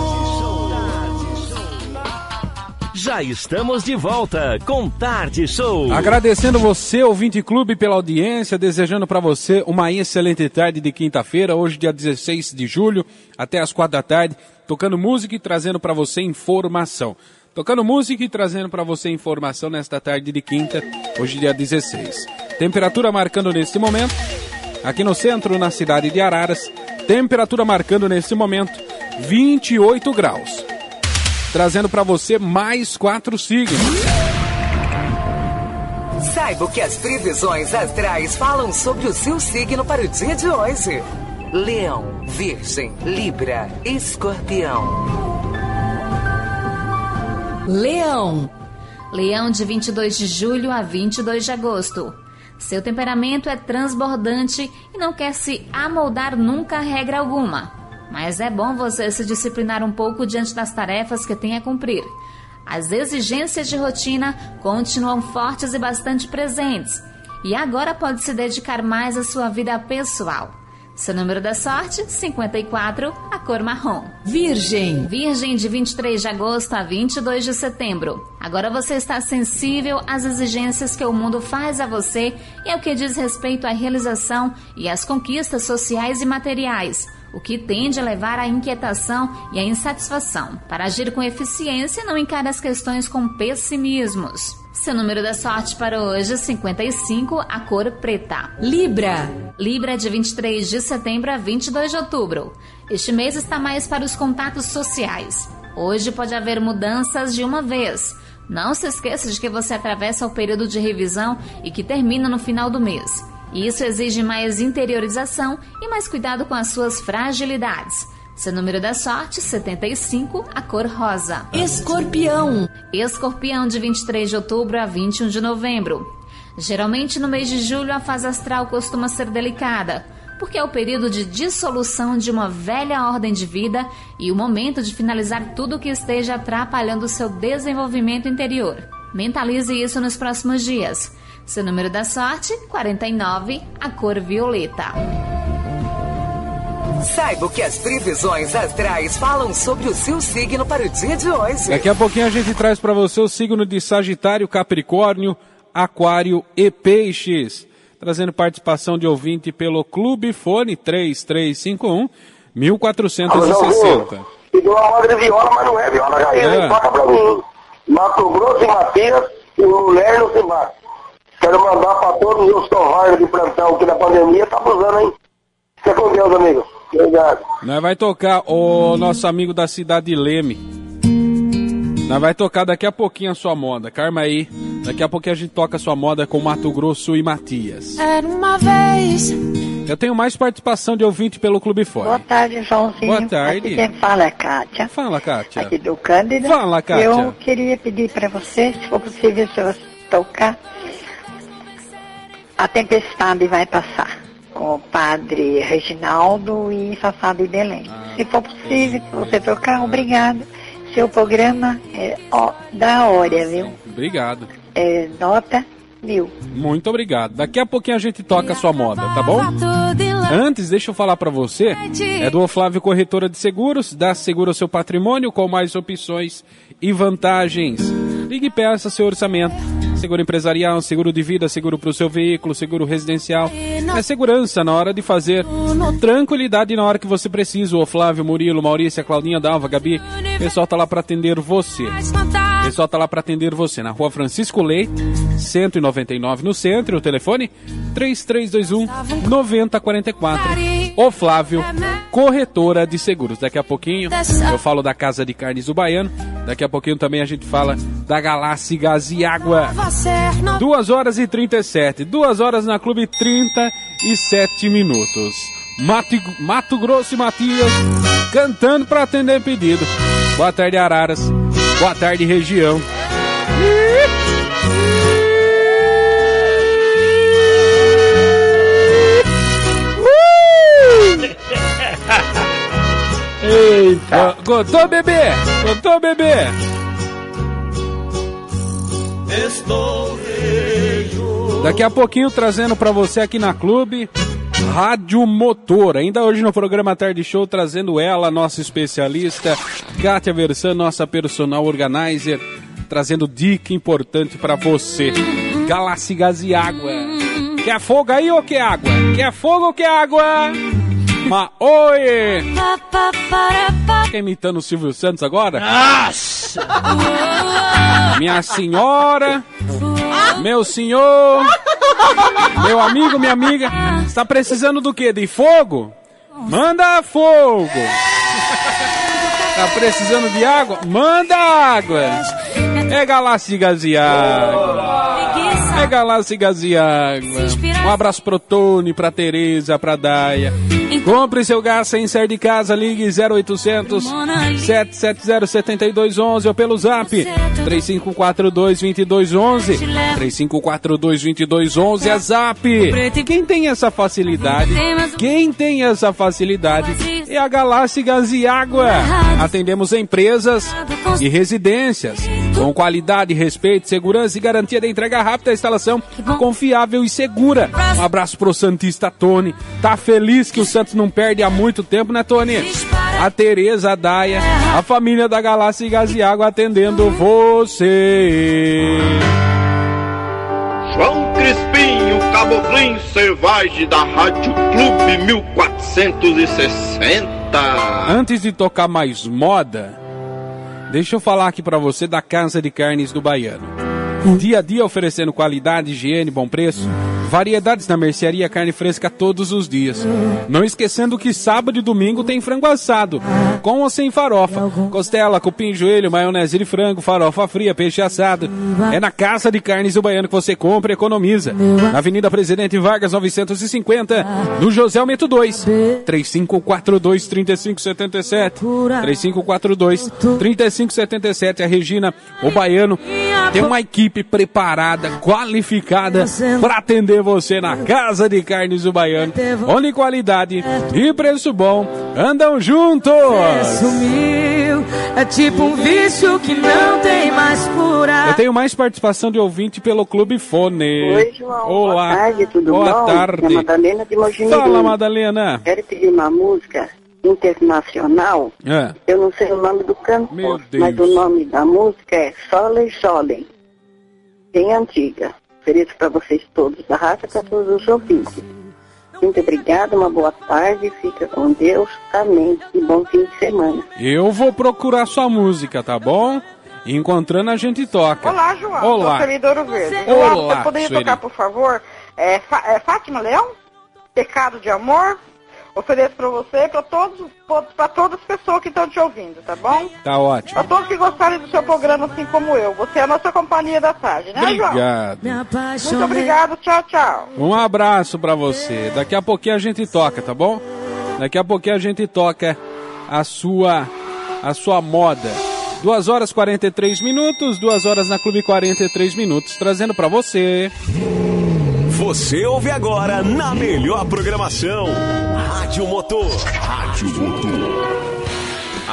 Já estamos de volta com Tarde Show. Agradecendo você, ouvinte clube, pela audiência, desejando para você uma excelente tarde de quinta-feira, hoje dia 16 de julho, até as quatro da tarde, tocando música e trazendo para você informação. Tocando música e trazendo para você informação nesta tarde de quinta, hoje dia 16. Temperatura marcando neste momento, aqui no centro, na cidade de Araras, temperatura marcando neste momento 28 graus. Trazendo para você mais quatro signos. Saiba que as previsões astrais falam sobre o seu signo para o dia de hoje. Leão, Virgem, Libra, Escorpião. Leão. Leão de 22 de julho a 22 de agosto. Seu temperamento é transbordante e não quer se amoldar nunca a regra alguma. Mas é bom você se disciplinar um pouco diante das tarefas que tem a cumprir. As exigências de rotina continuam fortes e bastante presentes. E agora pode se dedicar mais à sua vida pessoal. Seu número da sorte, 54, a cor marrom. Virgem. Virgem de 23 de agosto a 22 de setembro. Agora você está sensível às exigências que o mundo faz a você e ao que diz respeito à realização e às conquistas sociais e materiais, o que tende a levar à inquietação e à insatisfação. Para agir com eficiência, não encare as questões com pessimismos. Seu número da sorte para hoje, 55, a cor preta. Libra. Libra de 23 de setembro a 22 de outubro. Este mês está mais para os contatos sociais. Hoje pode haver mudanças de uma vez. Não se esqueça de que você atravessa o período de revisão e que termina no final do mês. Isso exige mais interiorização e mais cuidado com as suas fragilidades. Seu número da sorte, 75, a cor rosa. Escorpião. Escorpião de 23 de outubro a 21 de novembro. Geralmente no mês de julho a fase astral costuma ser delicada, porque é o período de dissolução de uma velha ordem de vida e o momento de finalizar tudo que esteja atrapalhando o seu desenvolvimento interior. Mentalize isso nos próximos dias. Seu número da sorte, 49, a cor violeta. Saiba o que as previsões astrais falam sobre o seu signo para o dia de hoje. Daqui a pouquinho a gente traz para você o signo de Sagitário, Capricórnio, Aquário e Peixes. Trazendo participação de ouvinte pelo Clube Fone 3351 1460. Pediu uma roda de viola, mas não é viola já É. é. Toca pra mim. Mato Grosso e Matias e mulher não se mata. Quero mandar pra todos os meus covardes de plantão que na pandemia tá abusando, hein? Fica com Deus, amigo. Obrigado. Nós vai tocar o nosso amigo da cidade Leme. Nós vai tocar daqui a pouquinho a sua moda. Carma aí. Daqui a pouquinho a gente toca a sua moda com Mato Grosso e Matias. Era uma vez. Eu tenho mais participação de ouvinte pelo Clube Fone. Boa tarde, Joãozinho. Boa tarde. Aqui quem fala é a Kátia. Fala, Kátia. Aqui do Cândida. Fala, Kátia. Eu queria pedir para você, se for possível, se você tocar. A tempestade vai passar com o padre Reginaldo e Sassá de Belém. Ah, se for possível, se você tocar, obrigado. Seu programa é ó, da hora, viu? Obrigado. É nota mil. Muito obrigado. Daqui a pouquinho a gente toca a sua moda, tá bom? Antes, deixa eu falar pra você, é do Flávio Corretora de Seguros, dá seguro ao seu patrimônio com mais opções e vantagens. Ligue e peça seu orçamento. Seguro empresarial, seguro de vida, seguro para o seu veículo, seguro residencial. É segurança na hora de fazer. Tranquilidade na hora que você precisa. O Flávio, Murilo, Maurícia, Claudinha, Dalva, Gabi. O pessoal tá lá para atender você. O pessoal tá lá para atender você na rua Francisco Leite, 199 no centro. O telefone 3321 9044. O Flávio, corretora de seguros. Daqui a pouquinho eu falo da Casa de Carnes do Baiano. Daqui a pouquinho também a gente fala da Galáxia Gás e Água. 2 horas e 37. 2 horas na Clube 37 minutos. Mato, Mato Grosso e Matias cantando para atender pedido. Boa tarde, Araras. Boa tarde, região. Eita! Gostou, bebê? Gostou, bebê? Estou Daqui a pouquinho trazendo para você aqui na Clube Rádio Motor. Ainda hoje no programa Tarde Show trazendo ela, nossa especialista, Kátia Versan, nossa personal organizer, trazendo dica importante para você. Galáxia Gás e Água. Quer fogo aí ou quer água? Quer fogo ou quer água? Ma oi! Fica imitando o Silvio Santos agora? Nossa! Minha senhora, meu senhor, meu amigo, minha amiga, está precisando do quê? De fogo? Manda fogo! Tá precisando de água? Manda água! É Galáxia Gás e Água! É Galáxia Gás e Água! Um abraço pro Tony, pra Tereza, pra Daia. Compre seu gás sem sair de casa, ligue 0800 770 7211 ou pelo zap 3542 2211 3542 2211 é zap. Quem tem essa facilidade? Quem tem essa facilidade é a Galáxia Gás e Água. Atendemos empresas e residências com qualidade, respeito, segurança e garantia de entrega rápida, instalação confiável e segura. Um abraço pro Santista Tony. Tá feliz que o Santos não perde há muito tempo, né, Tony? A Tereza, a Daia, a família da Galáxia Gás e Água atendendo você. João Crispim, o caboclinho selvagem da Rádio Clube 1460. Antes de tocar mais moda, deixa eu falar aqui pra você da Casa de Carnes do Baiano. Dia a dia oferecendo qualidade, higiene, bom preço. Variedades na mercearia, carne fresca todos os dias. Não esquecendo que sábado e domingo tem frango assado, com ou sem farofa. Costela, cupim, joelho, maionese de frango, farofa fria, peixe assado. É na Casa de Carnes do Baiano que você compra e economiza. Na Avenida Presidente Vargas 950, no José Almeto 2. 3542 3577. 3542 3577. A Regina, o Baiano, tem uma equipe preparada, qualificada para atender você na Casa de Carnes do Baiano. Onde qualidade e preço bom andam juntos. Sumiu, é tipo um vício que não tem mais cura. Eu tenho mais participação de ouvinte pelo Clube Fone. Oi, João. Olá. Boa tarde, tudo Boa bom? tarde. É Madalena de Mogi Fala. Madalena. Quero pedir uma música internacional. É. Eu não sei o nome do cantor, mas o nome da música é Solen Solen. Bem antiga. Ofereço para vocês todos da raça, para todos os ouvintes. Muito obrigada, uma boa tarde, fica com Deus, amém. E bom fim de semana. Eu vou procurar sua música, tá bom? Encontrando a gente toca. Olá, João. Olá. Sou Ouro Verde. Olá, João, você poderia Sueli. tocar, por favor, é, é, Fátima Leão? Pecado de Amor? Ofereço pra você e pra, todos, pra todas as pessoas que estão te ouvindo, tá bom? Tá ótimo. Pra todos que gostarem do seu programa, assim como eu. Você é a nossa companhia da tarde, né, João? Obrigado. Muito obrigado, tchau, tchau. Um abraço pra você. Daqui a pouquinho a gente toca, tá bom? Daqui a pouquinho a gente toca a sua a sua moda. 2 horas 43 minutos, 2 horas na Clube 43 minutos, trazendo pra você. Você ouve agora na melhor programação. Rádio Motor. Rádio Motor.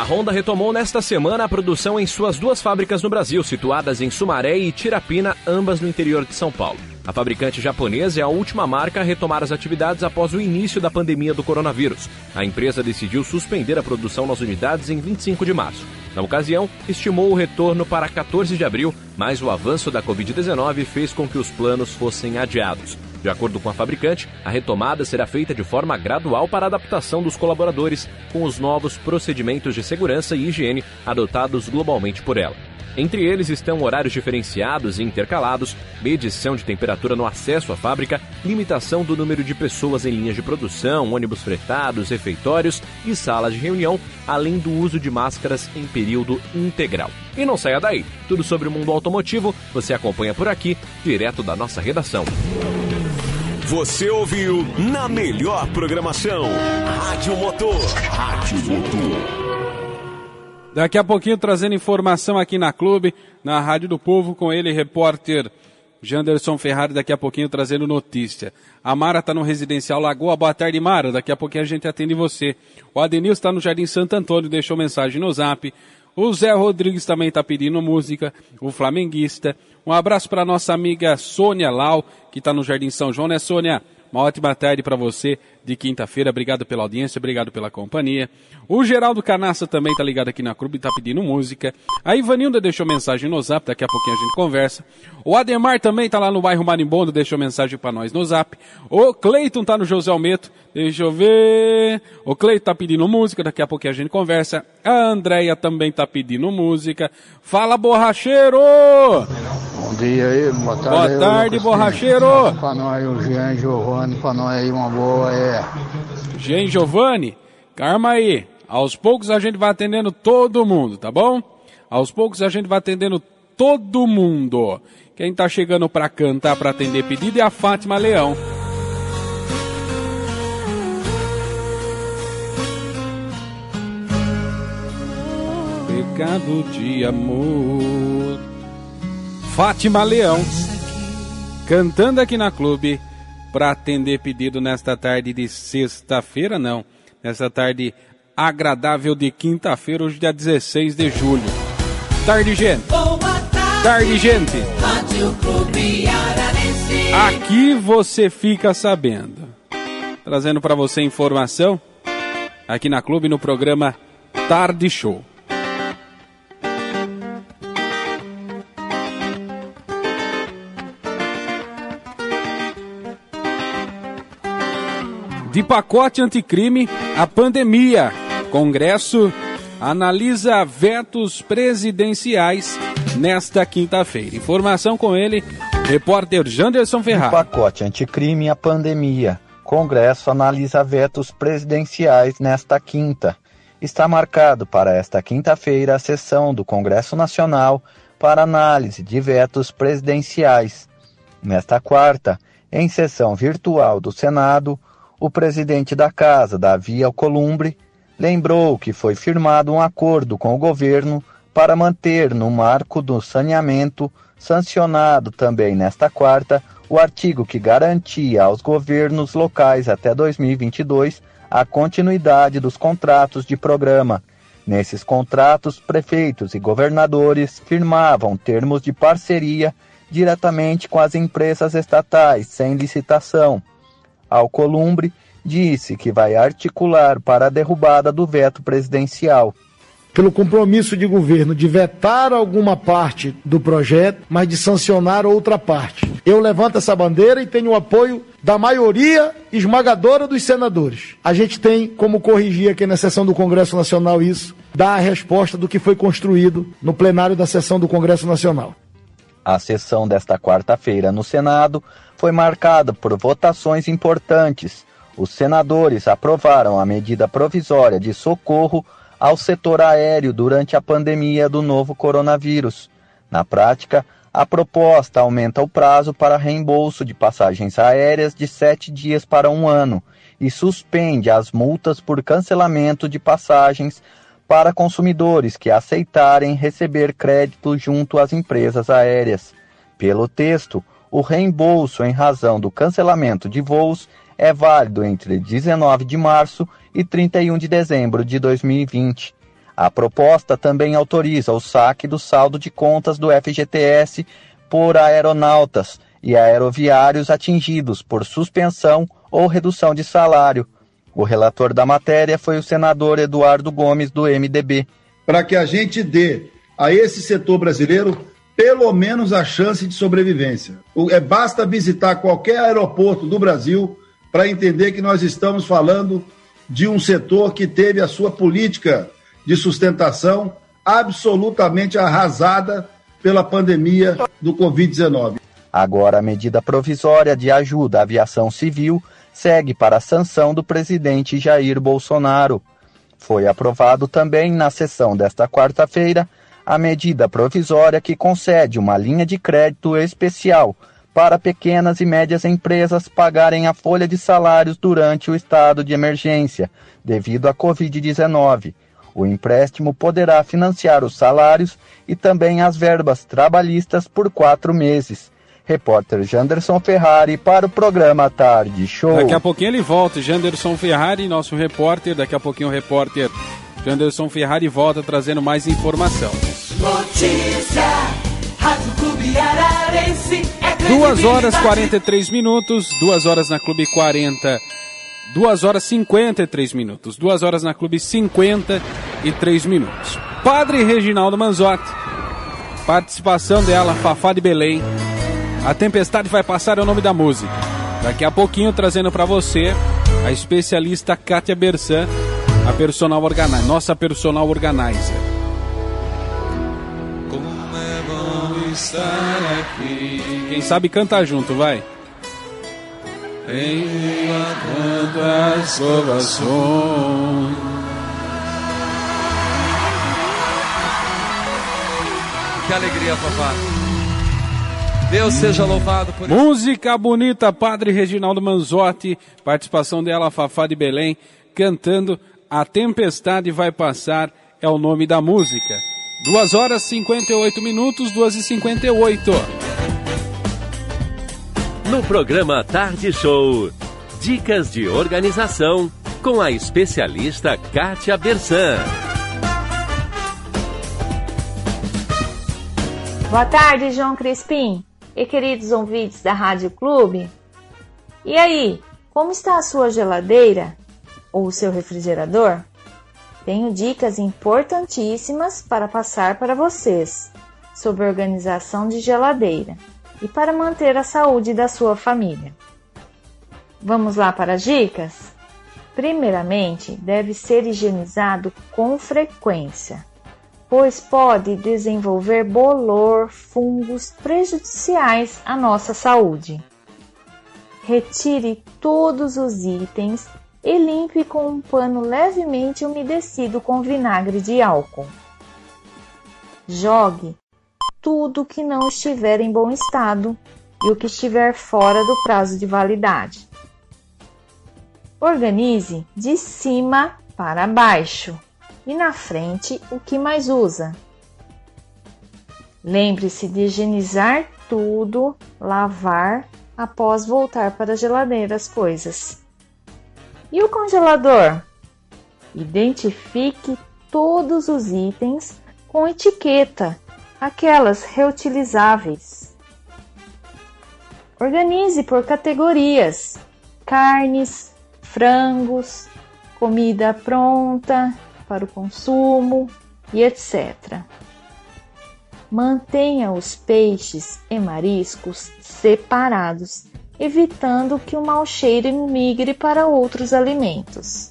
A Honda retomou nesta semana a produção em suas duas fábricas no Brasil, situadas em Sumaré e Tirapina, ambas no interior de São Paulo. A fabricante japonesa é a última marca a retomar as atividades após o início da pandemia do coronavírus. A empresa decidiu suspender a produção nas unidades em 25 de março. Na ocasião, estimou o retorno para 14 de abril, mas o avanço da Covid-19 fez com que os planos fossem adiados. De acordo com a fabricante, a retomada será feita de forma gradual para adaptação dos colaboradores com os novos procedimentos de segurança e higiene adotados globalmente por ela. Entre eles estão horários diferenciados e intercalados, medição de temperatura no acesso à fábrica, limitação do número de pessoas em linhas de produção, ônibus fretados, refeitórios e salas de reunião, além do uso de máscaras em período integral. E não saia daí, tudo sobre o mundo automotivo você acompanha por aqui, direto da nossa redação. Você ouviu na melhor programação. Rádio Motor. Rádio Motor. Daqui a pouquinho trazendo informação aqui na clube, na Rádio do Povo, com ele, repórter Janderson Ferrari, daqui a pouquinho trazendo notícia. A Mara está no Residencial Lagoa. Boa tarde, Mara. Daqui a pouquinho a gente atende você. O Adenil está no Jardim Santo Antônio, deixou mensagem no zap. O Zé Rodrigues também está pedindo música. O Flamenguista. Um abraço para nossa amiga Sônia Lau, que está no Jardim São João, né, Sônia? Uma ótima tarde para você de quinta-feira. Obrigado pela audiência, obrigado pela companhia. O Geraldo Canassa também tá ligado aqui na clube, tá pedindo música. A Ivanilda deixou mensagem no zap, daqui a pouquinho a gente conversa. O Ademar também tá lá no bairro Marimbondo, deixou mensagem para nós no zap. O Cleiton tá no José Almeto, deixa eu ver. O Cleiton tá pedindo música, daqui a pouquinho a gente conversa. A Andréia também tá pedindo música. Fala, borracheiro! Bom dia aí, boa tarde. Boa aí, tarde, Lucas borracheiro. Pra nós, o Jean Giovanni, pra nós aí uma boa é. Jean Giovanni, calma aí. Aos poucos a gente vai atendendo todo mundo, tá bom? Aos poucos a gente vai atendendo todo mundo. Quem tá chegando pra cantar, pra atender pedido é a Fátima Leão. Pecado de amor. Fátima Leão. Cantando aqui na clube para atender pedido nesta tarde de sexta-feira, não. Nesta tarde agradável de quinta-feira, hoje dia 16 de julho. Tarde, gente. Tarde, gente. Rádio Clube. Aqui você fica sabendo. Trazendo para você informação aqui na clube no programa Tarde Show. De pacote anticrime, a pandemia. Congresso analisa vetos presidenciais nesta quinta-feira. Informação com ele, repórter Janderson Ferrari. Pacote anticrime a pandemia. Congresso analisa vetos presidenciais nesta quinta. Está marcado para esta quinta-feira a sessão do Congresso Nacional para análise de vetos presidenciais. Nesta quarta, em sessão virtual do Senado, o presidente da Casa, Davi Alcolumbre, lembrou que foi firmado um acordo com o governo para manter no marco do saneamento, sancionado também nesta quarta, o artigo que garantia aos governos locais até 2022 a continuidade dos contratos de programa. Nesses contratos, prefeitos e governadores firmavam termos de parceria diretamente com as empresas estatais, sem licitação. Alcolumbre disse que vai articular para a derrubada do veto presidencial. Pelo compromisso de governo de vetar alguma parte do projeto, mas de sancionar outra parte. Eu levanto essa bandeira e tenho o apoio da maioria esmagadora dos senadores. A gente tem como corrigir aqui na sessão do Congresso Nacional isso, dar a resposta do que foi construído no plenário da sessão do Congresso Nacional. A sessão desta quarta-feira no Senado foi marcada por votações importantes. Os senadores aprovaram a medida provisória de socorro ao setor aéreo durante a pandemia do novo coronavírus. Na prática, a proposta aumenta o prazo para reembolso de passagens aéreas de sete dias para um ano e suspende as multas por cancelamento de passagens para consumidores que aceitarem receber crédito junto às empresas aéreas. Pelo texto, o reembolso em razão do cancelamento de voos é válido entre 19 de março e 31 de dezembro de 2020. A proposta também autoriza o saque do saldo de contas do FGTS por aeronautas e aeroviários atingidos por suspensão ou redução de salário. O relator da matéria foi o senador Eduardo Gomes, do MDB. Para que a gente dê a esse setor brasileiro pelo menos a chance de sobrevivência. O- É, basta visitar qualquer aeroporto do Brasil para entender que nós estamos falando de um setor que teve a sua política de sustentação absolutamente arrasada pela pandemia do Covid-19. Agora, a medida provisória de ajuda à aviação civil segue para a sanção do presidente Jair Bolsonaro. Foi aprovado também na sessão desta quarta-feira a medida provisória que concede uma linha de crédito especial para pequenas e médias empresas pagarem a folha de salários durante o estado de emergência, devido à Covid-19. O empréstimo poderá financiar os salários e também as verbas trabalhistas por quatro meses. Repórter Janderson Ferrari para o programa Tarde Show. Daqui a pouquinho ele volta, Janderson Ferrari, nosso repórter. Daqui a pouquinho o repórter Janderson Ferrari volta trazendo mais informação. Notícia, Rádio Clube Ararense. É Duas horas credibilidade. 43 minutos, duas horas na Clube 40, duas horas 53 minutos, duas horas na Clube 53 minutos. Padre Reginaldo Manzotti, participação dela, Fafá de Belém. A tempestade vai passar é o nome da música. Daqui a pouquinho trazendo pra você a especialista Kátia Bersan, a personal organizer, nossa personal organizer. Como é bom estar aqui. Quem sabe canta junto, vai. Em tantas provações. Que alegria, papá. Deus seja louvado por Música bonita, Padre Reginaldo Manzotti, participação dela, Fafá de Belém, cantando A Tempestade Vai Passar, é o nome da música. Duas horas 58 minutos, duas e 58. No programa Tarde Show, dicas de organização com a especialista Kátia Bersan. Boa tarde, João Crispim e queridos ouvintes da Rádio Clube. E aí, como está a sua geladeira ou o seu refrigerador? Tenho dicas importantíssimas para passar para vocês sobre organização de geladeira e para manter a saúde da sua família. Vamos lá para as dicas? Primeiramente, deve ser higienizado com frequência pois pode desenvolver bolor, fungos prejudiciais à nossa saúde. Retire todos os itens e limpe com um pano levemente umedecido com vinagre de álcool. Jogue tudo que não estiver em bom estado e o que estiver fora do prazo de validade. Organize de cima para baixo e na frente o que mais usa. Lembre-se de higienizar tudo, lavar após voltar para a geladeira as coisas. E o congelador? Identifique todos os itens com etiqueta, aquelas reutilizáveis. Organize por categorias: carnes, frangos, comida pronta, para o consumo e etc. Mantenha os peixes e mariscos separados, evitando que o mau cheiro migre para outros alimentos.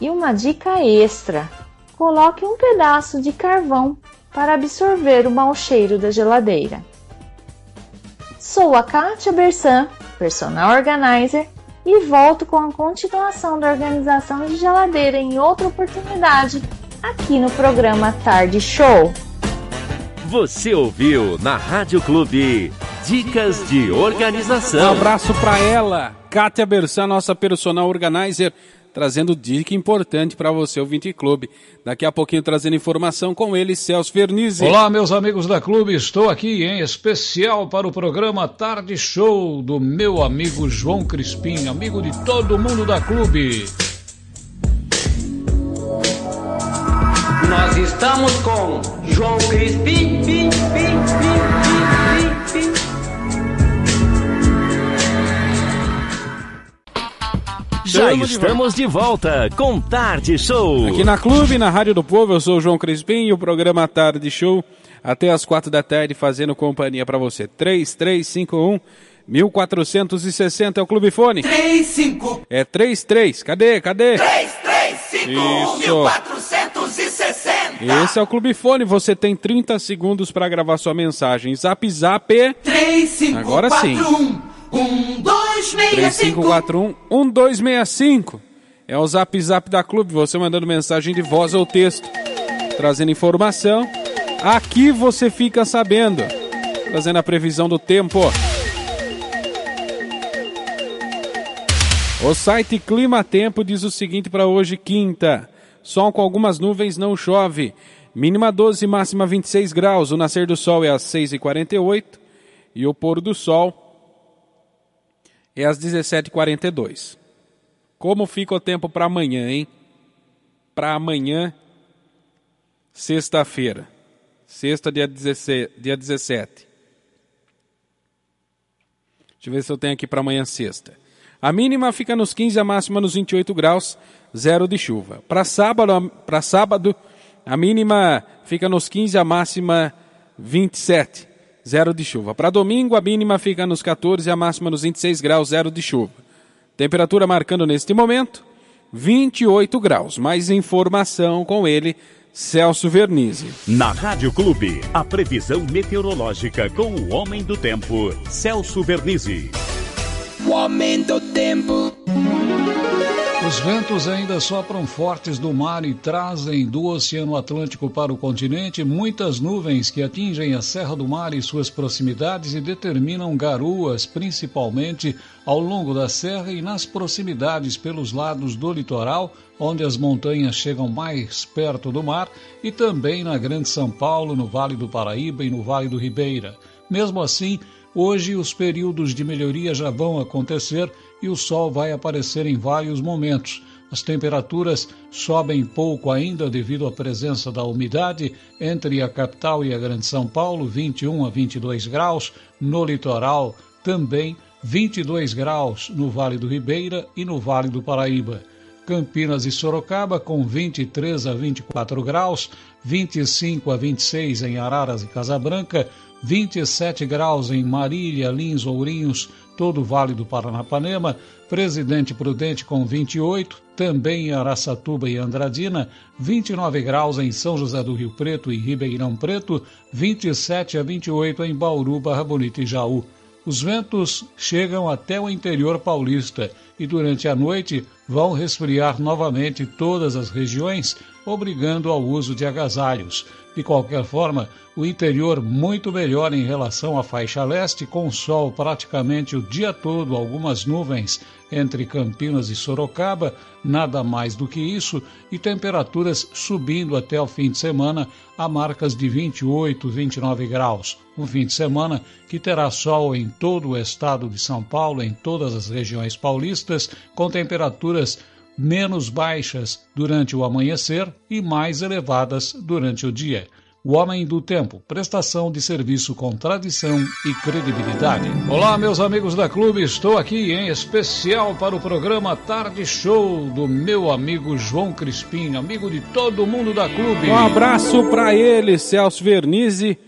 E uma dica extra: coloque um pedaço de carvão para absorver o mau cheiro da geladeira. Sou a Kátia Bersan, personal organizer e volto com a continuação da organização de geladeira em outra oportunidade aqui no programa Tarde Show. Você ouviu na Rádio Clube Dicas de Um Um Organização. abraço para ela, Kátia Bersan, nossa personal organizer, trazendo dica importante para você, o 20 Clube. Daqui a pouquinho trazendo informação com ele, Celso Vernizzi. Olá, meus amigos da Clube, estou aqui em especial para o programa Tarde Show do meu amigo João Crispim, amigo de todo mundo da Clube. Nós estamos com João Crispim, pim, pim, pim, pim, Já estamos de volta com Tarde Show. Aqui na Clube, na Rádio do Povo, eu sou o João Crispim e o programa Tarde Show até as quatro da tarde fazendo companhia pra você. 3351 1460 é o Clube Fone. 35 É 33. Cadê? Cadê? 335 Isso. 1460 Esse é o Clube Fone. Você tem 30 segundos pra gravar sua mensagem. Zap Zap. 35 Agora sim. 1265 3541 1265. É o Zap Zap da Clube. Você mandando mensagem de voz ou texto, trazendo informação. Aqui você fica sabendo, trazendo a previsão do tempo. O site Clima Tempo diz o seguinte para hoje, quinta: sol com algumas nuvens, não chove. Mínima 12, máxima 26 graus. O nascer do sol é às 6h48 e o pôr do sol é às 17h42. Como fica o tempo para amanhã, hein? Para amanhã, sexta-feira. Sexta, dia 17. Dia 17. Deixa eu ver se eu tenho aqui para amanhã, sexta. A mínima fica nos 15, a máxima nos 28 graus, zero de chuva. Para sábado, para sábado, a mínima fica nos 15, a máxima 27, zero de chuva. Para domingo, a mínima fica nos 14, a máxima nos 26 graus, zero de chuva. Temperatura marcando neste momento 28 graus. Mais informação com ele, Celso Vernizzi. Na Rádio Clube, a previsão meteorológica com o homem do tempo, Celso Vernizzi. O do tempo. Os ventos ainda sopram fortes do mar e trazem do Oceano Atlântico para o continente muitas nuvens que atingem a Serra do Mar e suas proximidades e determinam garoas, principalmente ao longo da serra e nas proximidades pelos lados do litoral, onde as montanhas chegam mais perto do mar, e também na Grande São Paulo, no Vale do Paraíba e no Vale do Ribeira. Mesmo assim, Hoje os períodos de melhoria já vão acontecer e o sol vai aparecer em vários momentos. As temperaturas sobem pouco ainda devido à presença da umidade entre a capital e a Grande São Paulo, 21 a 22 graus, no litoral também 22 graus no Vale do Ribeira e no Vale do Paraíba. Campinas e Sorocaba com 23 a 24 graus, 25 a 26 em Araras e Casabranca, 27 graus em Marília, Lins, Ourinhos, todo o Vale do Paranapanema, Presidente Prudente com 28, também em Araçatuba e Andradina, 29 graus em São José do Rio Preto e Ribeirão Preto, 27 a 28 em Bauru, Barra Bonita e Jaú. Os ventos chegam até o interior paulista e durante a noite vão resfriar novamente todas as regiões, obrigando ao uso de agasalhos. De qualquer forma, o interior muito melhor em relação à faixa leste, com sol praticamente o dia todo, algumas nuvens entre Campinas e Sorocaba, nada mais do que isso, e temperaturas subindo até o fim de semana a marcas de 28, 29 graus. Um fim de semana que terá sol em todo o estado de São Paulo, em todas as regiões paulistas, com temperaturas menos baixas durante o amanhecer e mais elevadas durante o dia. O Homem do Tempo, prestação de serviço com tradição e credibilidade. Olá, meus amigos da Clube, estou aqui em especial para o programa Tarde Show do meu amigo João Crispim, amigo de todo mundo da Clube. Um abraço para ele, Celso Vernizzi,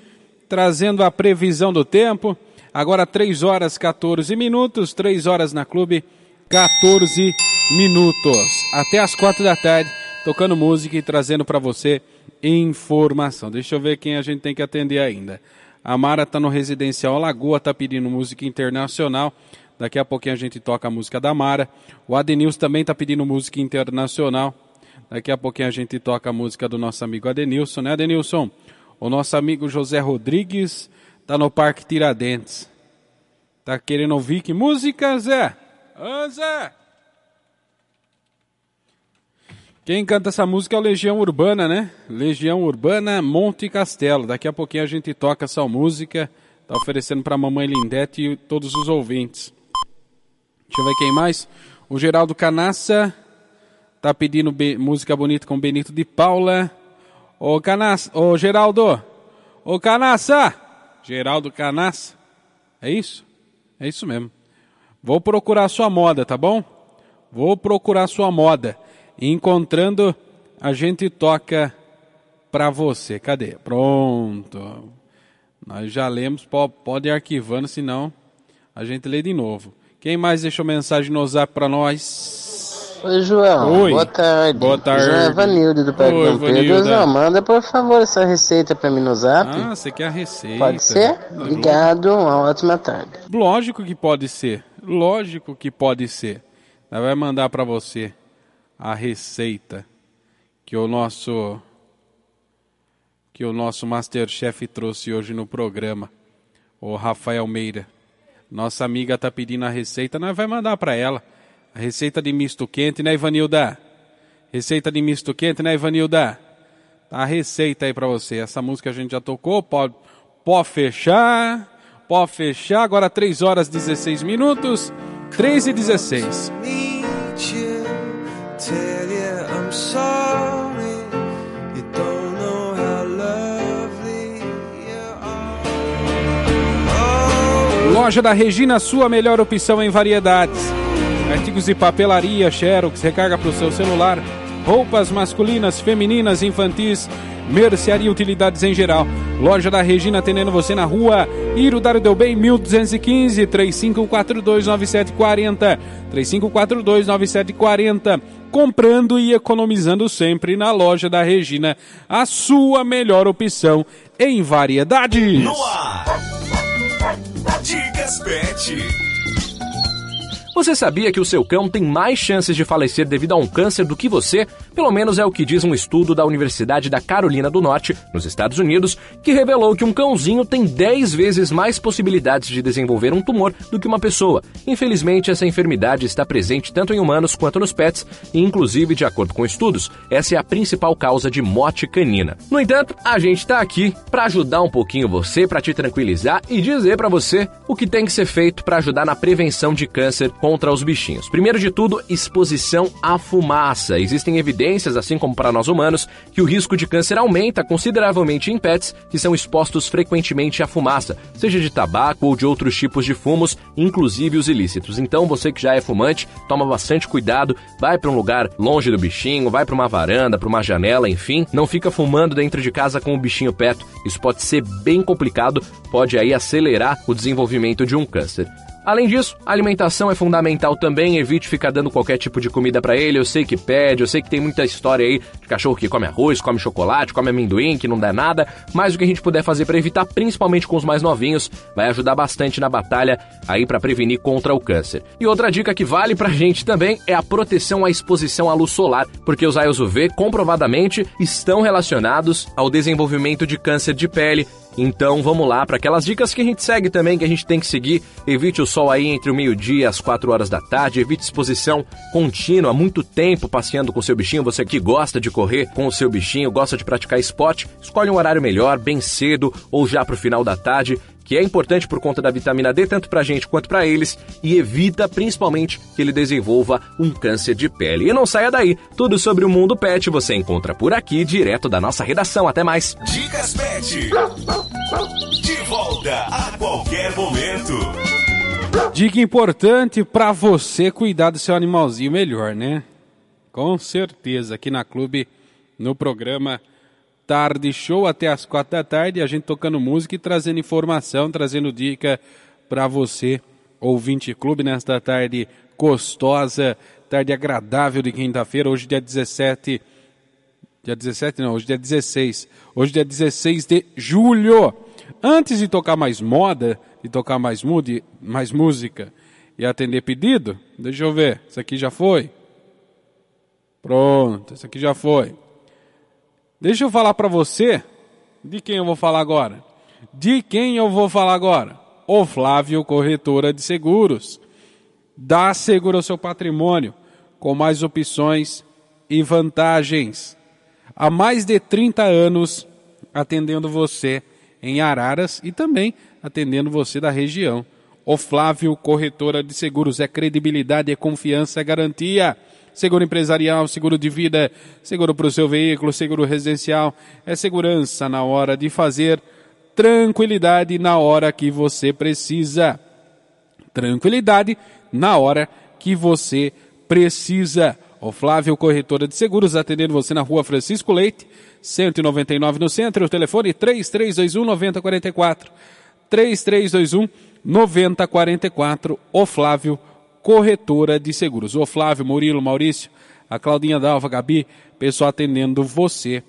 trazendo a previsão do tempo. Agora 3 horas 14 minutos, 3 horas na Clube, 14 minutos. Até as 4 da tarde, tocando música e trazendo para você informação. Deixa eu ver quem a gente tem que atender ainda. A Mara tá no Residencial Lagoa, tá pedindo música internacional. Daqui a pouquinho a gente toca a música da Mara. O Adenilson também tá pedindo música internacional. Daqui a pouquinho a gente toca a música do nosso amigo Adenilson, né, Adenilson? O nosso amigo José Rodrigues tá no Parque Tiradentes. Tá querendo ouvir que música, Zé? Zé! Quem canta essa música é o Legião Urbana, né? Legião Urbana Monte Castelo. Daqui a pouquinho a gente toca essa música. Tá oferecendo pra mamãe Lindete e todos os ouvintes. Deixa eu ver quem mais. O Geraldo Canassa tá pedindo música bonita com Benito de Paula. Ô Canaça, ô Geraldo, ô Canaça, Geraldo Canaça, é isso? É isso mesmo. Vou procurar sua moda, tá bom? Vou procurar sua moda. Encontrando, a gente toca pra você. Cadê? Pronto. Nós já lemos, po- pode ir arquivando, senão a gente lê de novo. Quem mais deixou mensagem no zap pra nós? Oi, João. Oi. Boa tarde. Boa tarde. João Evanildo do Parque Oi, Dom Pedro. João, manda por favor essa receita pra mim no zap. Ah, você quer a receita. Pode ser? Obrigado, uma ótima tarde. Lógico que pode ser. Lógico que pode ser. Nós vai mandar para você a receita que o nosso que o nosso Masterchef trouxe hoje no programa. O Rafael Meira. Nossa amiga tá pedindo a receita, nós vai mandar para ela. A receita de misto quente, né, Ivanilda? Receita de misto quente, né, Ivanilda? Tá a receita aí para você. Essa música a gente já tocou, pode, pode fechar. Pode fechar. Agora 3 horas 16 minutos. 3 e 16. meet you, tell you I'm sorry. You don't know how lovely you are. Loja da Regina, sua melhor opção em variedades. Artigos de papelaria, xerox, recarga para o seu celular, roupas masculinas, femininas, infantis, mercearia e utilidades em geral. Loja da Regina atendendo você na rua Irudário Del Bem, 1215, 35429740, 35429740. Comprando e economizando sempre na loja da Regina, a sua melhor opção em variedades. No ar. Dicas Pet. Você sabia que o seu cão tem mais chances de falecer devido a um câncer do que você? Pelo menos é o que diz um estudo da Universidade da Carolina do Norte, nos Estados Unidos, que revelou que um cãozinho tem 10 vezes mais possibilidades de desenvolver um tumor do que uma pessoa. Infelizmente, essa enfermidade está presente tanto em humanos quanto nos pets, e inclusive, de acordo com estudos, essa é a principal causa de morte canina. No entanto, a gente está aqui para ajudar um pouquinho você, para te tranquilizar e dizer para você o que tem que ser feito para ajudar na prevenção de câncer contra os bichinhos. Primeiro de tudo, exposição à fumaça. Existem evidências, assim como para nós humanos, que o risco de câncer aumenta consideravelmente em pets que são expostos frequentemente à fumaça, seja de tabaco ou de outros tipos de fumos, inclusive os ilícitos. Então, você que já é fumante, toma bastante cuidado, vai para um lugar longe do bichinho, vai para uma varanda, para uma janela, enfim, não fica fumando dentro de casa com o bichinho perto. Isso pode ser bem complicado, pode aí acelerar o desenvolvimento de um câncer. Além disso, a alimentação é fundamental também, evite ficar dando qualquer tipo de comida para ele. Eu sei que pede, eu sei que tem muita história aí de cachorro que come arroz, come chocolate, come amendoim, que não dá nada, mas o que a gente puder fazer para evitar, principalmente com os mais novinhos, vai ajudar bastante na batalha aí para prevenir contra o câncer. E outra dica que vale pra gente também é a proteção à exposição à luz solar, porque os raios UV comprovadamente estão relacionados ao desenvolvimento de câncer de pele, então vamos lá para aquelas dicas que a gente segue também, que a gente tem que seguir. Evite o sol aí entre o meio-dia e as 4 horas da tarde, evite exposição contínua, muito tempo passeando com seu bichinho. Você que gosta de correr com o seu bichinho, gosta de praticar esporte, escolhe um horário melhor, bem cedo ou já para o final da tarde que é importante por conta da vitamina D, tanto pra gente quanto pra eles, e evita principalmente que ele desenvolva um câncer de pele. E não saia daí, tudo sobre o mundo pet você encontra por aqui, direto da nossa redação. Até mais! Dicas Pet. De volta a qualquer momento. Dica importante para você cuidar do seu animalzinho melhor, né? Com certeza, aqui na Clube, no programa Tarde Show até as quatro da tarde, a gente tocando música e trazendo informação, trazendo dica para você, ouvinte clube, nesta tarde gostosa, tarde agradável de quinta-feira, hoje dia 17, dia 17 não, hoje dia 16, hoje dia 16 de julho. Antes de tocar mais moda, de tocar mais, mude, mais música e atender pedido, deixa eu ver, isso aqui já foi? Pronto, isso aqui já foi. Deixa eu falar para você de quem eu vou falar agora. De quem eu vou falar agora? O Flávio Corretora de Seguros. Dá seguro ao seu patrimônio com mais opções e vantagens. Há mais de 30 anos atendendo você em Araras e também atendendo você da região. O Flávio Corretora de Seguros é credibilidade, é confiança, é garantia. Seguro empresarial, seguro de vida, seguro para o seu veículo, seguro residencial, é segurança na hora de fazer, tranquilidade na hora que você precisa. Tranquilidade na hora que você precisa. O Flávio Corretora de Seguros atendendo você na rua Francisco Leite, 199 no centro, o telefone 3321 9044. 3321 9044. O Flávio Corretora de Seguros. O Flávio, Murilo, Maurício, a Claudinha Dalva, Gabi, pessoal atendendo você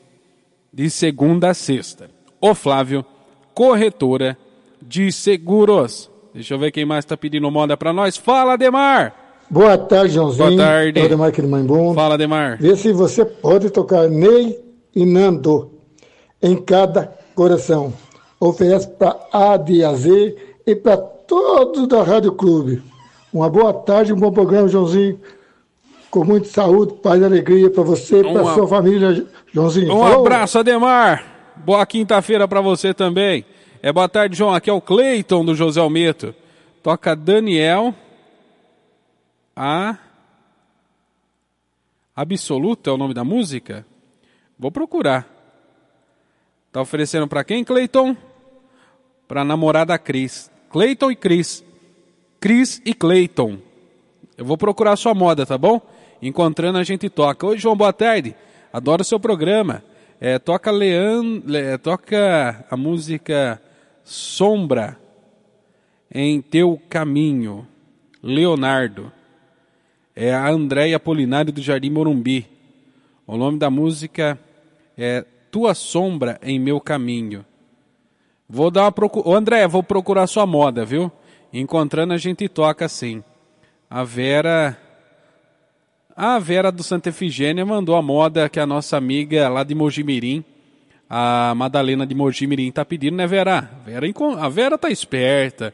de segunda a sexta. O Flávio, Corretora de Seguros. Deixa eu ver quem mais está pedindo moda para nós. Fala, Demar! Boa tarde, Joãozinho. Boa tarde. É Demar Bom. Fala, Demar. Vê se você pode tocar Ney e Nando em cada coração. Oferece para A de A Z e para todos da Rádio Clube. Uma boa tarde, um bom programa, Joãozinho. Com muita saúde, paz e alegria para você e para a- sua família, Joãozinho. Um Falou? abraço, Ademar. Boa quinta-feira para você também. É boa tarde, João. Aqui é o Cleiton do José Almeto. Toca Daniel. A. Absoluta é o nome da música? Vou procurar. Tá oferecendo para quem, Cleiton? Para namorada Cris. Cleiton e Cris. Cris e Cleiton. Eu vou procurar sua moda, tá bom? Encontrando a gente toca. Oi, João, boa tarde. Adoro o seu programa. É, toca Lean, Le- toca a música Sombra em Teu Caminho. Leonardo. É a Andréia Polinário do Jardim Morumbi. O nome da música é Tua Sombra em Meu Caminho. Vou dar uma procura. André, vou procurar sua moda, viu? Encontrando a gente toca sim. A Vera. A Vera do Santa Efigênia mandou a moda que a nossa amiga lá de Mojimirim, a Madalena de Mojimirim, tá pedindo, né, Vera? Vera A Vera tá esperta.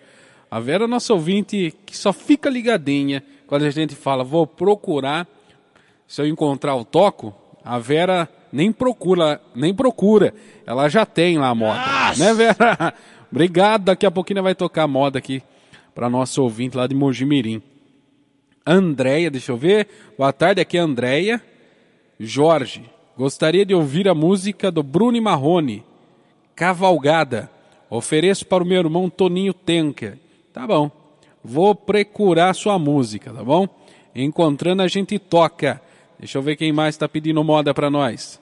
A Vera é nossa ouvinte que só fica ligadinha quando a gente fala, vou procurar. Se eu encontrar o toco, a Vera nem procura, nem procura. Ela já tem lá a moda. Né, Vera? Obrigado. Daqui a pouquinho vai tocar a moda aqui para nosso ouvinte lá de Mojimirim. Andréia, deixa eu ver. Boa tarde, aqui é Andréia. Jorge, gostaria de ouvir a música do Bruno Marrone. Cavalgada. Ofereço para o meu irmão Toninho Tenker. Tá bom. Vou procurar sua música, tá bom? Encontrando a gente toca. Deixa eu ver quem mais está pedindo moda para nós.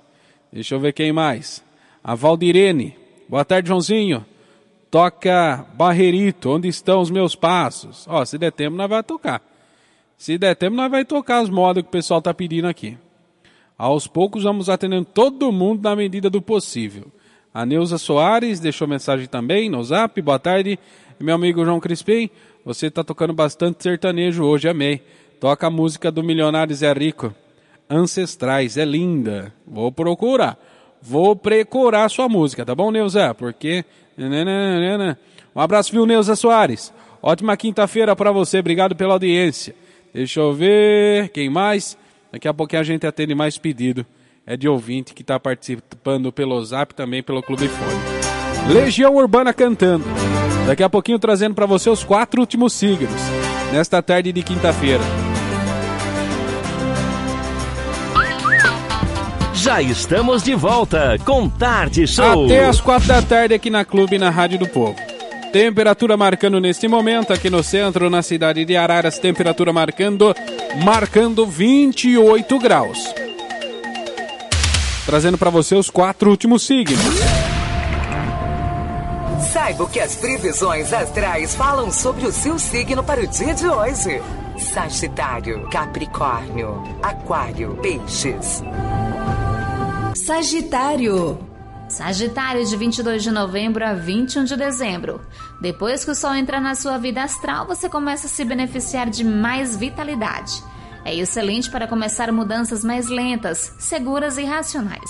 Deixa eu ver quem mais. A Valdirene. Boa tarde, Joãozinho. Toca Barreirito, onde estão os meus passos? Ó, se der tempo, nós vai tocar. Se der tempo, nós vai tocar as modas que o pessoal tá pedindo aqui. Aos poucos vamos atendendo todo mundo na medida do possível. A Neuza Soares deixou mensagem também no zap. Boa tarde, meu amigo João Crispim. Você está tocando bastante sertanejo hoje, amei. Toca a música do Milionário Zé Rico. Ancestrais, é linda. Vou procurar. Vou procurar sua música, tá bom, Neuza? Porque. Um abraço, viu, Neuza Soares? Ótima quinta-feira para você. Obrigado pela audiência. Deixa eu ver. Quem mais? Daqui a pouquinho a gente atende mais pedido. É de ouvinte que está participando pelo zap também pelo Clube Fone. Legião Urbana cantando. Daqui a pouquinho trazendo para você os quatro últimos signos. Nesta tarde de quinta-feira. Já estamos de volta com Tarde Show. Até as quatro da tarde aqui na Clube na Rádio do Povo. Temperatura marcando neste momento aqui no centro, na cidade de Araras, temperatura marcando marcando 28 graus. Trazendo para você os quatro últimos signos. Saiba o que as previsões astrais falam sobre o seu signo para o dia de hoje. Sagitário, Capricórnio, Aquário, Peixes. Sagitário. Sagitário de 22 de novembro a 21 de dezembro. Depois que o sol entra na sua vida astral, você começa a se beneficiar de mais vitalidade. É excelente para começar mudanças mais lentas, seguras e racionais.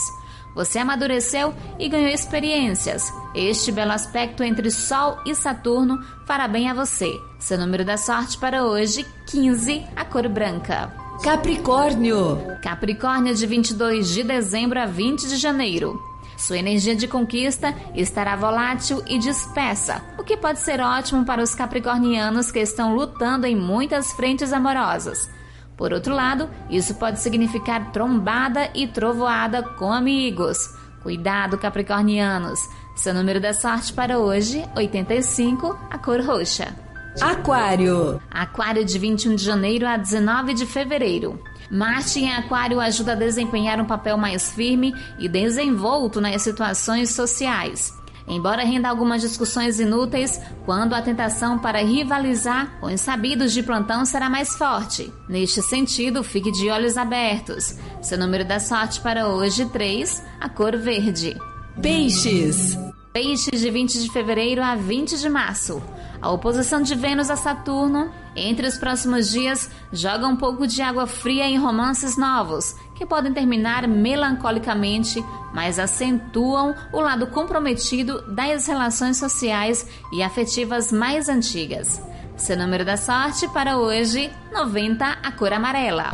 Você amadureceu e ganhou experiências. Este belo aspecto entre Sol e Saturno fará bem a você. Seu número da sorte para hoje, 15, a cor branca. Capricórnio. Capricórnio de 22 de dezembro a 20 de janeiro. Sua energia de conquista estará volátil e dispersa, o que pode ser ótimo para os capricornianos que estão lutando em muitas frentes amorosas. Por outro lado, isso pode significar trombada e trovoada com amigos. Cuidado, capricornianos! Seu número da sorte para hoje, 85, a cor roxa. Aquário. Aquário de 21 de janeiro a 19 de fevereiro. Marte em Aquário ajuda a desempenhar um papel mais firme e desenvolto nas situações sociais. Embora renda algumas discussões inúteis, quando a tentação para rivalizar com os sabidos de plantão será mais forte. Neste sentido, fique de olhos abertos. Seu número da sorte para hoje, 3, a cor verde. Peixes. Peixes de 20 de fevereiro a 20 de março. A oposição de Vênus a Saturno, entre os próximos dias, joga um pouco de água fria em romances novos, que podem terminar melancolicamente, mas acentuam o lado comprometido das relações sociais e afetivas mais antigas. Seu número da sorte para hoje, 90, a cor amarela.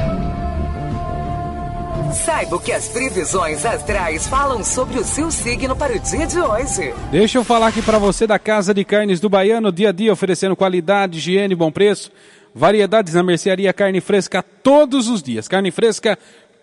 Saiba o que as previsões astrais falam sobre o seu signo para o dia de hoje. Deixa eu falar aqui para você da Casa de Carnes do Baiano, dia a dia oferecendo qualidade, higiene bom preço. Variedades na mercearia, carne fresca todos os dias. Carne fresca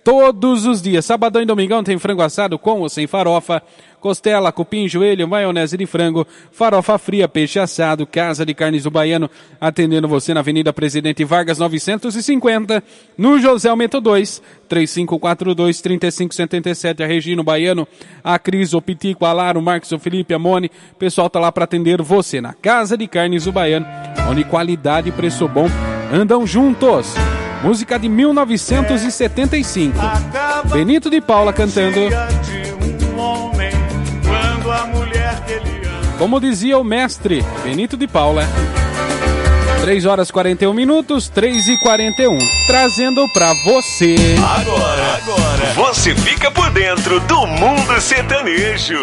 todos os dias. Sabadão e domingão tem frango assado com ou sem farofa, costela, cupim, joelho, maionese de frango, farofa fria, peixe assado, Casa de Carnes do Baiano, atendendo você na Avenida Presidente Vargas 950, no José Almeto 2, 3542 3577, a Regina Baiano, a Cris, o Pitico, a Lara, o Marcos, o Felipe, a Mone, o pessoal tá lá para atender você na Casa de Carnes do Baiano, onde qualidade e preço bom andam juntos. Música de 1975. Benito de Paula cantando. Como dizia o mestre Benito de Paula. 3 horas 41 minutos, 3 e 41. Trazendo pra você. Agora, agora, você fica por dentro do mundo sertanejo.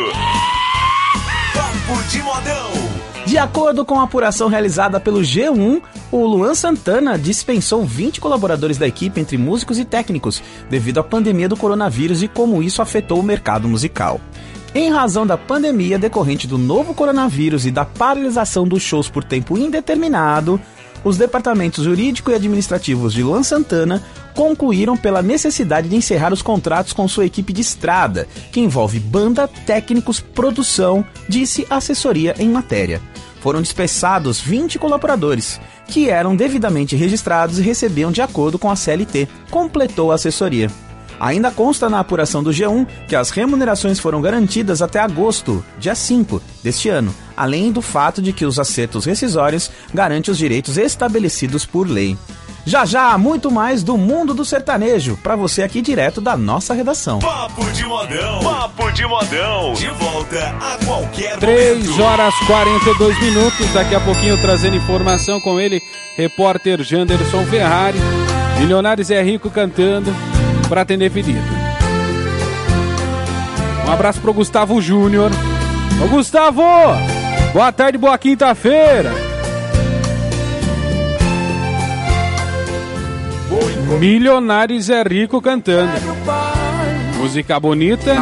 Papo de modão. De acordo com a apuração realizada pelo G1, o Luan Santana dispensou 20 colaboradores da equipe entre músicos e técnicos devido à pandemia do coronavírus e como isso afetou o mercado musical. Em razão da pandemia decorrente do novo coronavírus e da paralisação dos shows por tempo indeterminado, os departamentos jurídico e administrativos de Luan Santana concluíram pela necessidade de encerrar os contratos com sua equipe de estrada, que envolve banda, técnicos, produção, disse assessoria em matéria. Foram dispensados 20 colaboradores, que eram devidamente registrados e recebiam de acordo com a CLT, completou a assessoria. Ainda consta na apuração do G1 que as remunerações foram garantidas até agosto, dia 5 deste ano, além do fato de que os acertos rescisórios garantem os direitos estabelecidos por lei. Já já, muito mais do mundo do sertanejo, para você aqui direto da nossa redação. Papo de modão. Papo de modão. De volta a qualquer 3 momento. horas 42 minutos. Daqui a pouquinho trazendo informação com ele, repórter Janderson Ferrari. Milionários é rico cantando para atender pedido. Um abraço pro Gustavo Júnior. Ô Gustavo! Boa tarde, boa quinta-feira. Milionários é rico cantando. Música bonita.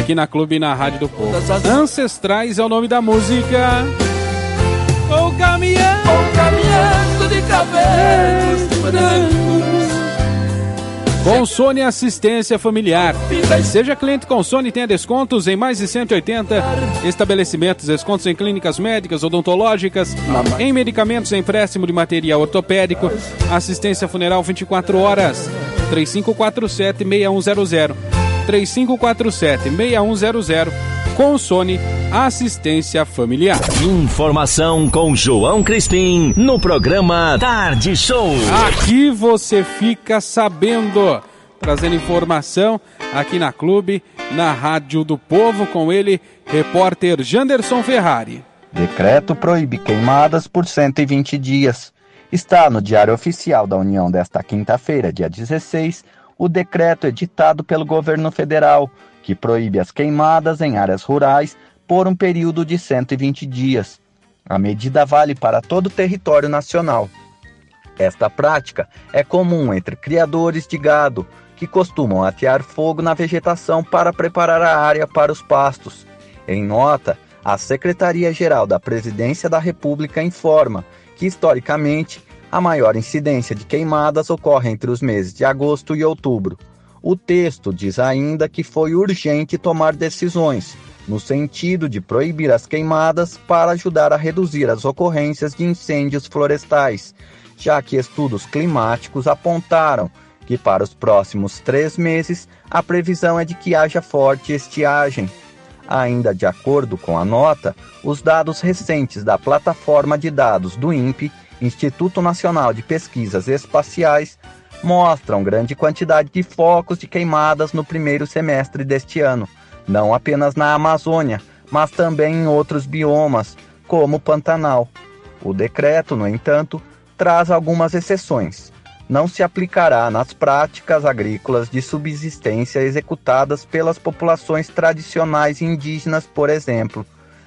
Aqui na Clube e na Rádio do Povo. Ancestrais é o nome da música. Ou caminhando, ou caminhando de brancos. Consone Assistência Familiar. Seja cliente Consone e tenha descontos em mais de 180 estabelecimentos, descontos em clínicas médicas, odontológicas, em medicamentos, empréstimo de material ortopédico, assistência funeral 24 horas. 3547-6100. 3547-6100. Consone Assistência Familiar. Informação com João Crispim no programa Tarde Show. Aqui você fica sabendo, trazendo informação aqui na Clube, na Rádio do Povo, com ele, repórter Janderson Ferrari. Decreto proíbe queimadas por 120 dias. Está no Diário Oficial da União desta quinta-feira, dia 16, o decreto editado pelo governo federal, que proíbe as queimadas em áreas rurais por um período de 120 dias. A medida vale para todo o território nacional. Esta prática é comum entre criadores de gado, que costumam atear fogo na vegetação para preparar a área para os pastos. Em nota, a Secretaria-Geral da Presidência da República informa que, historicamente, a maior incidência de queimadas ocorre entre os meses de agosto e outubro. O texto diz ainda que foi urgente tomar decisões, no sentido de proibir as queimadas para ajudar a reduzir as ocorrências de incêndios florestais, já que estudos climáticos apontaram que para os próximos três meses a previsão é de que haja forte estiagem. Ainda de acordo com a nota, os dados recentes da plataforma de dados do INPE, Instituto Nacional de Pesquisas Espaciais, mostram grande quantidade de focos de queimadas no primeiro semestre deste ano, não apenas na Amazônia, mas também em outros biomas, como o Pantanal. O decreto, no entanto, traz algumas exceções não se aplicará nas práticas agrícolas de subsistência executadas pelas populações tradicionais indígenas, por exemplo.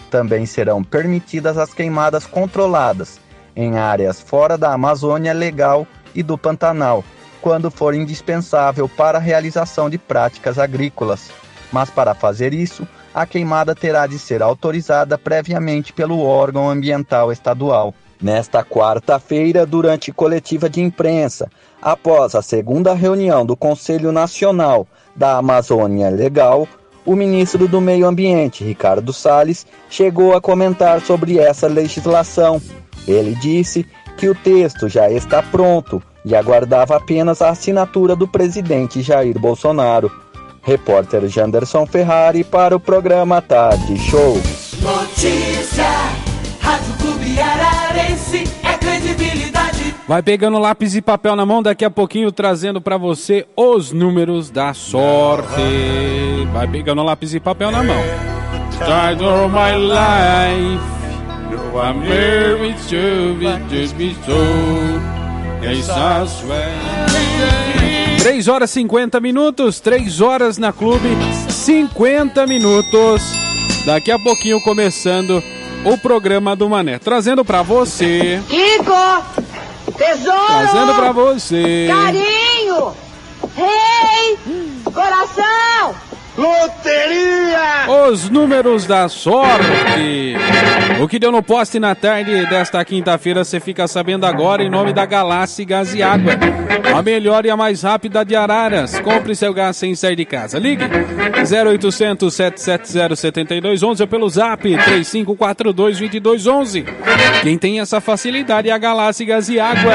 Também serão permitidas as queimadas controladas em áreas fora da Amazônia Legal e do Pantanal, quando for indispensável para a realização de práticas agrícolas. Mas para fazer isso, a queimada terá de ser autorizada previamente pelo órgão ambiental estadual. Nesta quarta-feira, durante coletiva de imprensa, após a segunda reunião do Conselho Nacional da Amazônia Legal, o ministro do Meio Ambiente, Ricardo Salles, chegou a comentar sobre essa legislação. Ele disse que o texto já está pronto e aguardava apenas a assinatura do presidente Jair Bolsonaro. Repórter Janderson Ferrari para o programa Tarde Show. Notícia, Rádio Clube Ararense é credibilidade. Vai pegando lápis e papel na mão, daqui a pouquinho trazendo pra você os números da sorte. Vai pegando lápis e papel na mão. Start of my life. I'm with you, it just be so. Yes, I swear. 3 horas 50 minutos, 3 horas na clube, 50 minutos. Daqui a pouquinho começando o programa do Mané. Trazendo pra você. Kiko, tesouro, Trazendo pra você. carinho, rei, coração, loteria. Os números da sorte. O que deu no poste na tarde desta quinta-feira você fica sabendo agora em nome da Galáxia Gás e Água. A melhor e a mais rápida de Araras. Compre seu gás sem sair de casa. Ligue 0800 770 7211 ou pelo zap 3542 2211. Quem tem essa facilidade é a Galáxia Gás e Água.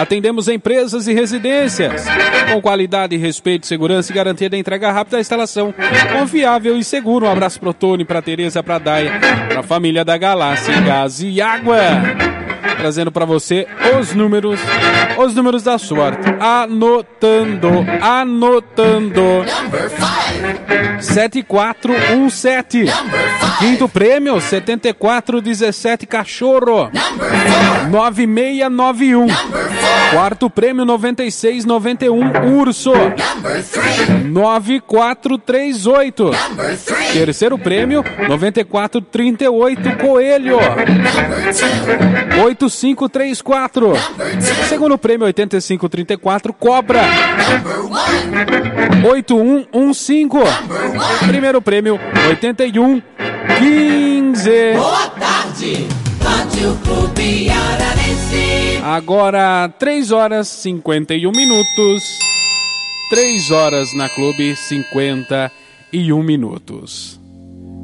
Atendemos empresas e residências com qualidade, respeito, segurança e garantia da entrega rápida da instalação. Confiável e seguro. Um abraço pro Tony, pra Tereza, pra Daia, pra família da Galáxia Gás e Água. Trazendo pra você os números, os números da sorte. Anotando, anotando. 7417. Quinto prêmio, 7417 Cachorro. 9691. Quarto prêmio, 9691 Urso. 9438. Terceiro prêmio, 9438 Coelho. 8534. Segundo prêmio, 8534 Cobra. 8115. Primeiro prêmio, 8115. Boa tarde, Rádio Clube Ararense. Agora, 3 horas 51 minutos. 3 horas na clube, 51 minutos.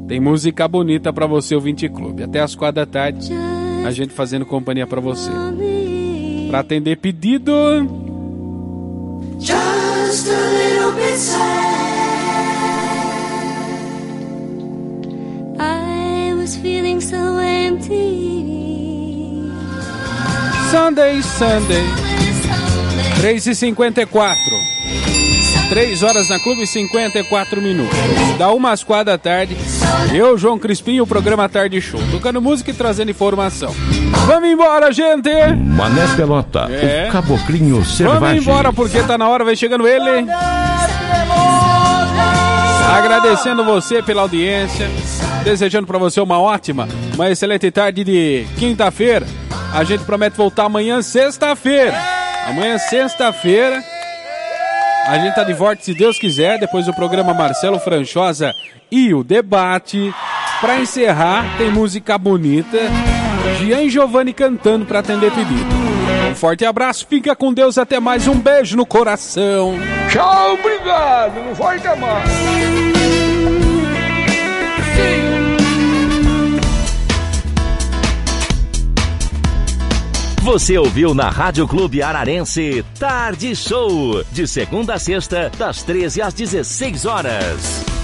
Tem música bonita pra você, o 20 Clube. Até as 4 da tarde, a gente fazendo companhia pra você. Pra atender pedido. Just a little bit sad. I was feeling so empty. Sunday, Sunday. 3 e 54 3 horas na clube, 54 minutos. Da uma às quatro da tarde, eu, João Crispim, o programa Tarde Show. Tocando música e trazendo informação. Vamos embora, gente! Mané Pelota, É. o caboclinho selvagem. Vamos embora porque tá na hora, vai chegando ele. Agradecendo você pela audiência, desejando pra você uma ótima, uma excelente tarde de quinta-feira. A gente promete voltar amanhã, sexta-feira. Amanhã, sexta-feira, A gente tá de volta, se Deus quiser, depois do programa Marcelo Franchosa e o debate. Pra encerrar, tem música bonita. Gian e Giovanni cantando pra atender pedido. Um forte abraço, fica com Deus, até mais. Um beijo no coração. Tchau, obrigado. Não vai mais. Você ouviu na Rádio Clube Ararense Tarde Show, de segunda a sexta, das 13 às 16 horas.